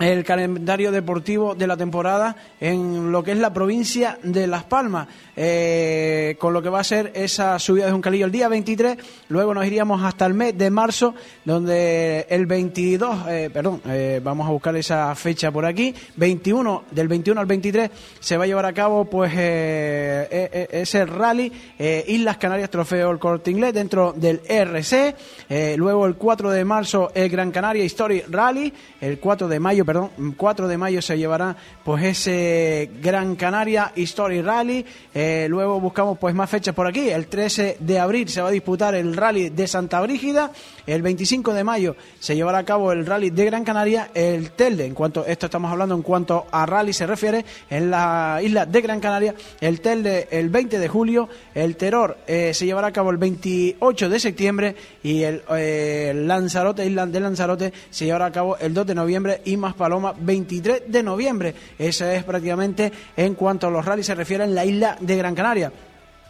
el calendario deportivo de la temporada en lo que es la provincia de Las Palmas, eh, con lo que va a ser esa subida de Juncalillo el día 23, luego nos iríamos hasta el mes de marzo, donde el 22, eh, perdón, eh, vamos a buscar esa fecha por aquí, 21, del 21 al 23 se va a llevar a cabo pues eh, eh, ese rally Islas Canarias Trofeo el Corte Inglés dentro del RC, luego el 4 de marzo el Gran Canaria History Rally, el 4 de mayo, perdón, 4 de mayo se llevará pues ese Gran Canaria History Rally, eh, luego buscamos pues más fechas por aquí, el 13 de abril se va a disputar el Rally de Santa Brígida, el 25 de mayo se llevará a cabo el Rally de Gran Canaria, el Telde, en cuanto esto estamos hablando en cuanto a rally se refiere, en la isla de Gran Canaria, el Telde el 20 de julio, el Terror eh, se llevará a cabo el 28 de septiembre y el eh, Lanzarote, isla de Lanzarote, se llevará a cabo el 2 de noviembre y más Paloma 23 de noviembre. Esa es prácticamente en cuanto a los rallies se refiere en la isla de Gran Canaria.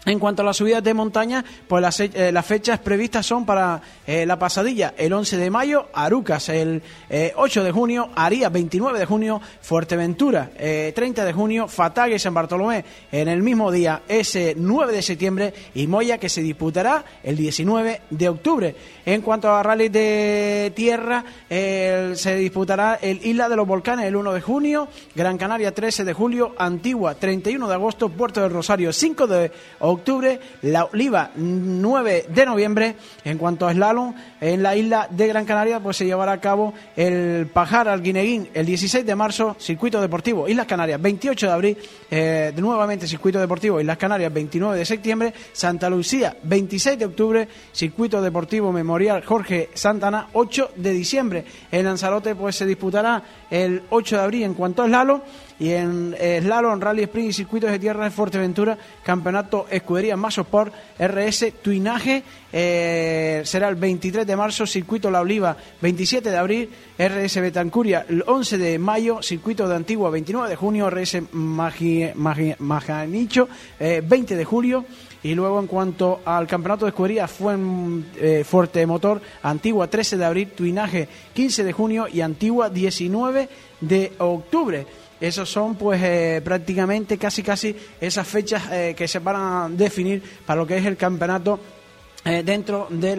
En cuanto a las subidas de montaña, pues las, eh, las fechas previstas son para eh, la pasadilla el 11 de mayo, Arucas el eh, 8 de junio, Aría 29 de junio, Fuerteventura eh, 30 de junio, Fatague y San Bartolomé en el mismo día, ese 9 de septiembre, y Moya que se disputará el 19 de octubre. En cuanto a rally de tierra, eh, se disputará el Isla de los Volcanes el 1 de junio, Gran Canaria 13 de julio, Antigua 31 de agosto, Puerto del Rosario 5 de octubre, La Oliva 9 de noviembre. En cuanto a slalom, en la isla de Gran Canaria pues se llevará a cabo el Pajar al Guineguín el 16 de marzo, Circuito Deportivo Islas Canarias 28 de abril, eh, nuevamente Circuito Deportivo Islas Canarias 29 de septiembre, Santa Lucía 26 de octubre, Circuito Deportivo Memorial Jorge Santana 8 de diciembre. En Lanzarote pues se disputará el 8 de abril en cuanto a slalom y en eh, slalom, rally sprint y circuitos de tierra de Fuerteventura, campeonato escudería Masosport RS Tuinaje, eh, será el 23 de marzo, circuito La Oliva, 27 de abril, RS Betancuria, el 11 de mayo, circuito de Antigua, 29 de junio, RS Magi- Majanicho, eh, 20 de julio. Y luego en cuanto al campeonato de escudería fue en eh, Fuerte Motor, Antigua 13 de abril, Tuinaje 15 de junio y Antigua 19 de octubre. Esos son pues eh, prácticamente casi casi esas fechas eh, que se van a definir para lo que es el campeonato eh, dentro de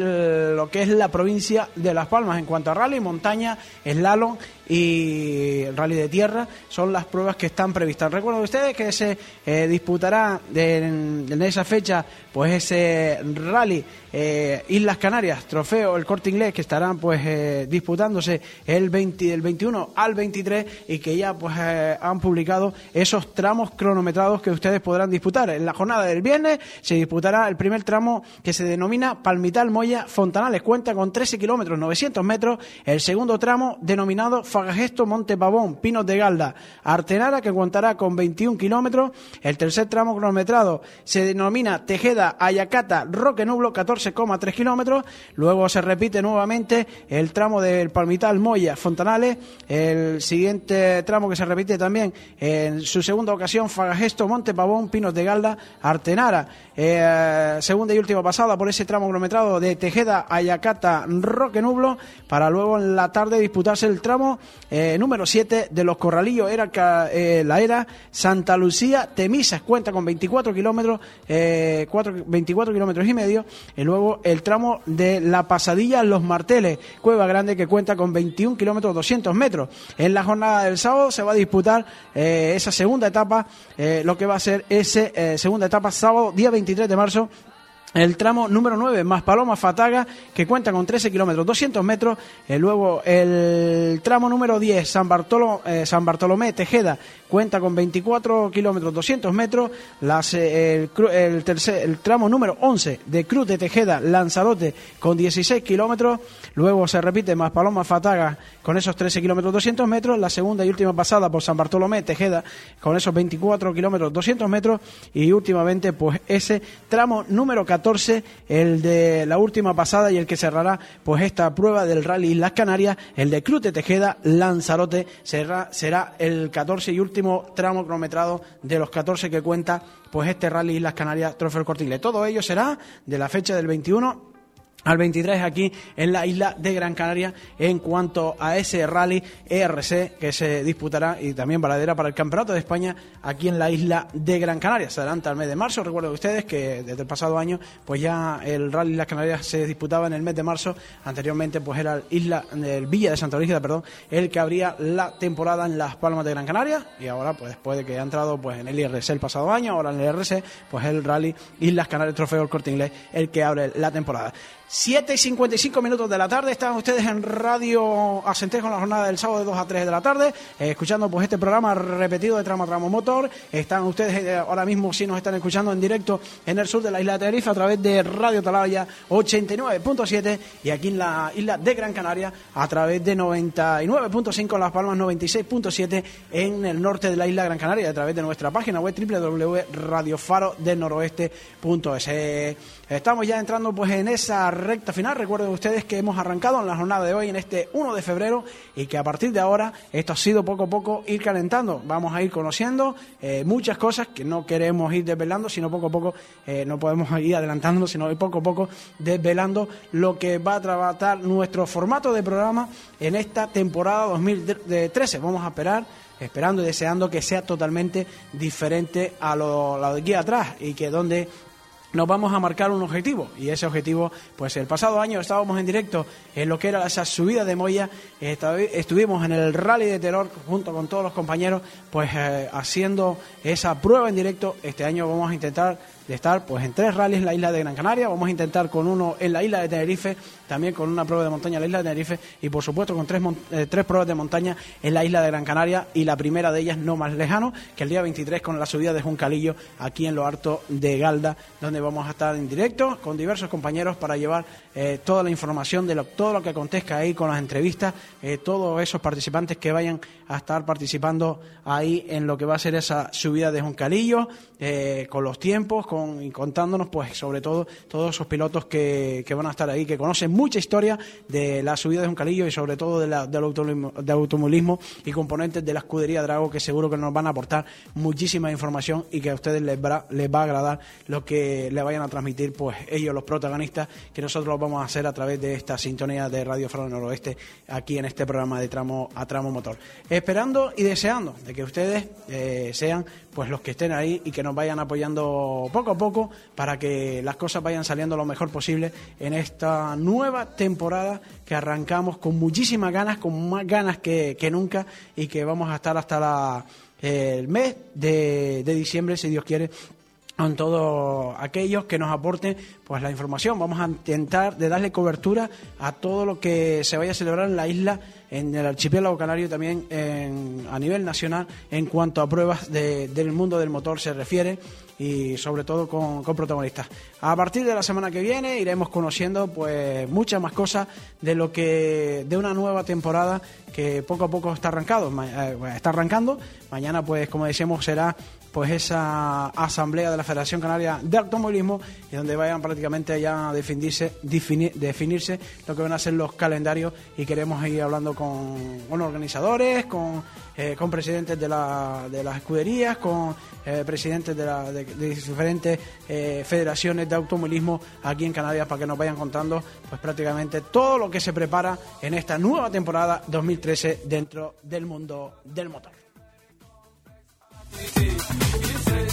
lo que es la provincia de Las Palmas. En cuanto a rally, montaña, slalom y rally de tierra, son las pruebas que están previstas. Recuerden ustedes que se eh, disputará en, en esa fecha pues ese rally eh, Islas Canarias, trofeo el corte inglés que estarán pues eh, disputándose el 20, del 21 al 23 y que ya pues han publicado esos tramos cronometrados que ustedes podrán disputar. En la jornada del viernes se disputará el primer tramo que se denomina Palmital Moya Fontanales, cuenta con 13 kilómetros 900 metros, el segundo tramo denominado Fagagesto Monte Pavón, Pinos de Galda, Artenara que contará con 21 kilómetros, el tercer tramo cronometrado se denomina Tejeda Ayacata Roque Nublo 14,3 kilómetros, luego se repite nuevamente el tramo del Palmital Moya Fontanales, el siguiente tramo que se repite también en su segunda ocasión Fagagesto Monte Pavón, Pinos de Galda, Artenara, eh, segunda y última pasada por ese tramo cronometrado de Tejeda Ayacata Roque Nublo, para luego en la tarde disputarse el tramo eh, número 7 de los Corralillos, era eh, la era Santa Lucía Temisas, cuenta con 24 kilómetros, eh, cuatro- 24 kilómetros y medio, y luego el tramo de la Pasadilla Los Marteles, Cueva Grande, que cuenta con 21 kilómetros 200 metros. En la jornada del sábado se va a disputar eh, esa segunda etapa, lo que va a ser eh, segunda etapa sábado, día 23 de marzo, el tramo número 9, más Paloma Fataga, que cuenta con 13 kilómetros 200 metros. Eh, luego el tramo número 10, San, Bartolo- eh, San Bartolomé Tejeda, cuenta con 24 kilómetros 200 metros. Las, eh, el, el tercer, el tramo número 11 de Cruz de Tejeda, Lanzarote, con 16 kilómetros. Luego se repite más Paloma Fataga con esos 13 kilómetros 200 metros. La segunda y última pasada por San Bartolomé Tejeda, con esos 24 kilómetros 200 metros. Y últimamente, pues ese tramo número 14, el de la última pasada y el que cerrará pues esta prueba del Rally Las Canarias, el de Cruz de Tejeda, Lanzarote, será, será el 14 y último tramo cronometrado de los 14 que cuenta pues este Rally Las Canarias Trofeo Inglés. Todo ello será de la fecha del 21 al 23 aquí en la isla de Gran Canaria en cuanto a ese rally ERC que se disputará y también valedera para el Campeonato de España aquí en la isla de Gran Canaria. Se adelanta el mes de marzo. Recuerden ustedes que desde el pasado año pues ya el rally Las Canarias se disputaba en el mes de marzo. Anteriormente pues era el isla el Villa de Santa Brígida, perdón, el que abría la temporada en Las Palmas de Gran Canaria y ahora pues después de que ha entrado pues en el IRC el pasado año, ahora en el IRC pues el rally Islas Canarias Trofeo El Corte Inglés el que abre la temporada. 7 y 55 minutos de la tarde, están ustedes en Radio Acentejo en la jornada del sábado de 2 a 3 de la tarde, eh, escuchando pues este programa repetido de Tramo Tramo Motor. Están ustedes eh, ahora mismo, si nos están escuchando en directo en el sur de la isla de Tenerife a través de Radio Talaya 89.7 y aquí en la isla de Gran Canaria a través de 99.5 en Las Palmas, 96.7 en el norte de la isla de Gran Canaria a través de nuestra página web www.radiofarodelnoroeste.es. Estamos ya entrando pues en esa recta final. Recuerden ustedes que hemos arrancado en la jornada de hoy, en este 1 de febrero, y que a partir de ahora esto ha sido poco a poco ir calentando. Vamos a ir conociendo eh, muchas cosas que no queremos ir desvelando, sino poco a poco, eh, no podemos ir adelantando, sino poco a poco desvelando lo que va a tratar nuestro formato de programa en esta temporada 2013. Vamos a esperar esperando y deseando que sea totalmente diferente a lo de aquí atrás y que donde nos vamos a marcar un objetivo y ese objetivo pues el pasado año estábamos en directo en lo que era esa subida de Moya estuvimos en el rally de terror junto con todos los compañeros pues eh, haciendo esa prueba en directo. Este año vamos a intentar de estar pues en tres rallies en la isla de Gran Canaria. Vamos a intentar con uno en la isla de Tenerife también con una prueba de montaña en la isla de Tenerife y por supuesto con tres, eh, tres pruebas de montaña en la isla de Gran Canaria y la primera de ellas no más lejano que el día 23 con la subida de Juncalillo aquí en lo harto de Galda donde vamos a estar en directo con diversos compañeros para llevar eh, toda la información de lo, todo lo que acontezca ahí con las entrevistas, eh, todos esos participantes que vayan a estar participando ahí en lo que va a ser esa subida de Juncalillo, con los tiempos, con y contándonos, pues, sobre todo, todos esos pilotos que, que van a estar ahí, que conocen mucha historia de la subida de un calillo y sobre todo de del automovilismo, del automovilismo y componentes de la escudería Drago, que seguro que nos van a aportar muchísima información y que a ustedes les va, les va a agradar lo que le vayan a transmitir, pues, ellos, los protagonistas, que nosotros lo vamos a hacer a través de esta sintonía de Radio Faro Noroeste, aquí en este programa de tramo a tramo motor. Esperando y deseando de que ustedes eh, sean pues los que estén ahí y que nos vayan apoyando poco a poco para que las cosas vayan saliendo lo mejor posible en esta nueva temporada que arrancamos con muchísimas ganas, con más ganas que, que nunca y que vamos a estar hasta la, el mes de, de diciembre, si Dios quiere, con todos aquellos que nos aporten pues la información. Vamos a intentar de darle cobertura a todo lo que se vaya a celebrar en la isla, en el archipiélago canario, también en- a nivel nacional, en cuanto a pruebas de- del mundo del motor se refiere y sobre todo con, con protagonistas. A partir de la semana que viene iremos conociendo pues muchas más cosas de lo que de una nueva temporada que poco a poco está arrancado, eh, está arrancando. Mañana pues como decíamos será pues esa asamblea de la Federación Canaria de Automovilismo y donde vayan prácticamente ya a definirse, defini- definirse lo que van a ser los calendarios y queremos ir hablando con, organizadores, con, eh, con presidentes de, la- de las escuderías, con eh, presidentes de, la- de diferentes eh, federaciones de automovilismo aquí en Canarias para que nos vayan contando pues prácticamente todo lo que se prepara en esta nueva temporada 2013 dentro del mundo del motor. You say.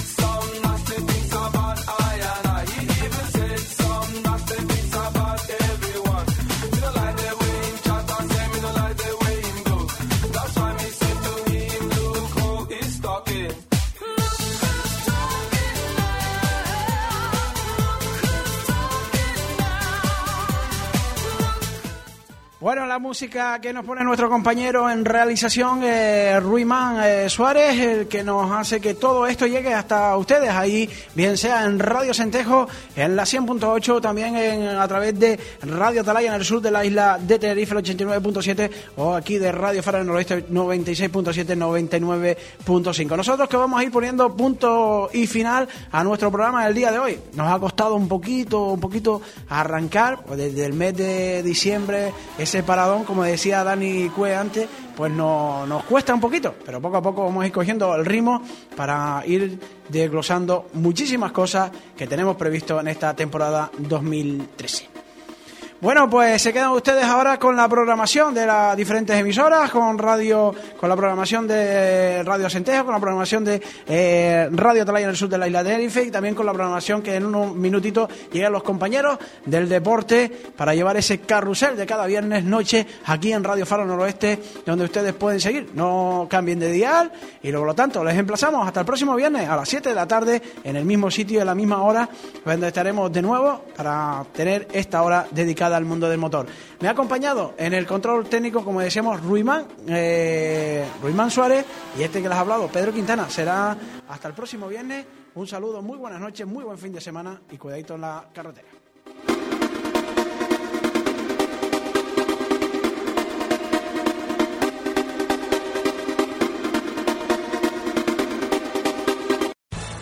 Bueno, la música que nos pone nuestro compañero en realización, eh, Ruimán eh, Suárez, el que nos hace que todo esto llegue hasta ustedes ahí, bien sea en Radio Centejo, en la 100.8, también en, a través de Radio Atalaya en el sur de la isla de Tenerife, el 89.7, o aquí de Radio Fara del Noroeste, 96.7, 99.5. Nosotros que vamos a ir poniendo punto y final a nuestro programa del día de hoy. Nos ha costado un poquito, un poquito arrancar, pues desde el mes de diciembre, ese paradón, como decía Dani Cue antes, pues no, nos cuesta un poquito, pero poco a poco vamos a ir cogiendo el ritmo para ir desglosando muchísimas cosas que tenemos previsto en esta temporada 2013. Bueno, pues se quedan ustedes ahora con la programación de las diferentes emisoras, con radio, con la programación de Radio Centejo, con la programación de eh, Radio Atalaya en el sur de la isla de Tenerife y también con la programación que en unos minutitos llegan los compañeros del deporte para llevar ese carrusel de cada viernes noche aquí en Radio Faro Noroeste, donde ustedes pueden seguir. No cambien de dial y luego, por lo tanto, les emplazamos hasta el próximo viernes a las 7 de la tarde en el mismo sitio, en la misma hora, donde estaremos de nuevo para tener esta hora al mundo del motor. Me ha acompañado en el control técnico, como decíamos, Ruimán, eh, Ruimán Suárez y este que les ha hablado, Pedro Quintana. Será hasta el próximo viernes. Un saludo, muy buenas noches, muy buen fin de semana y cuidadito en la carretera.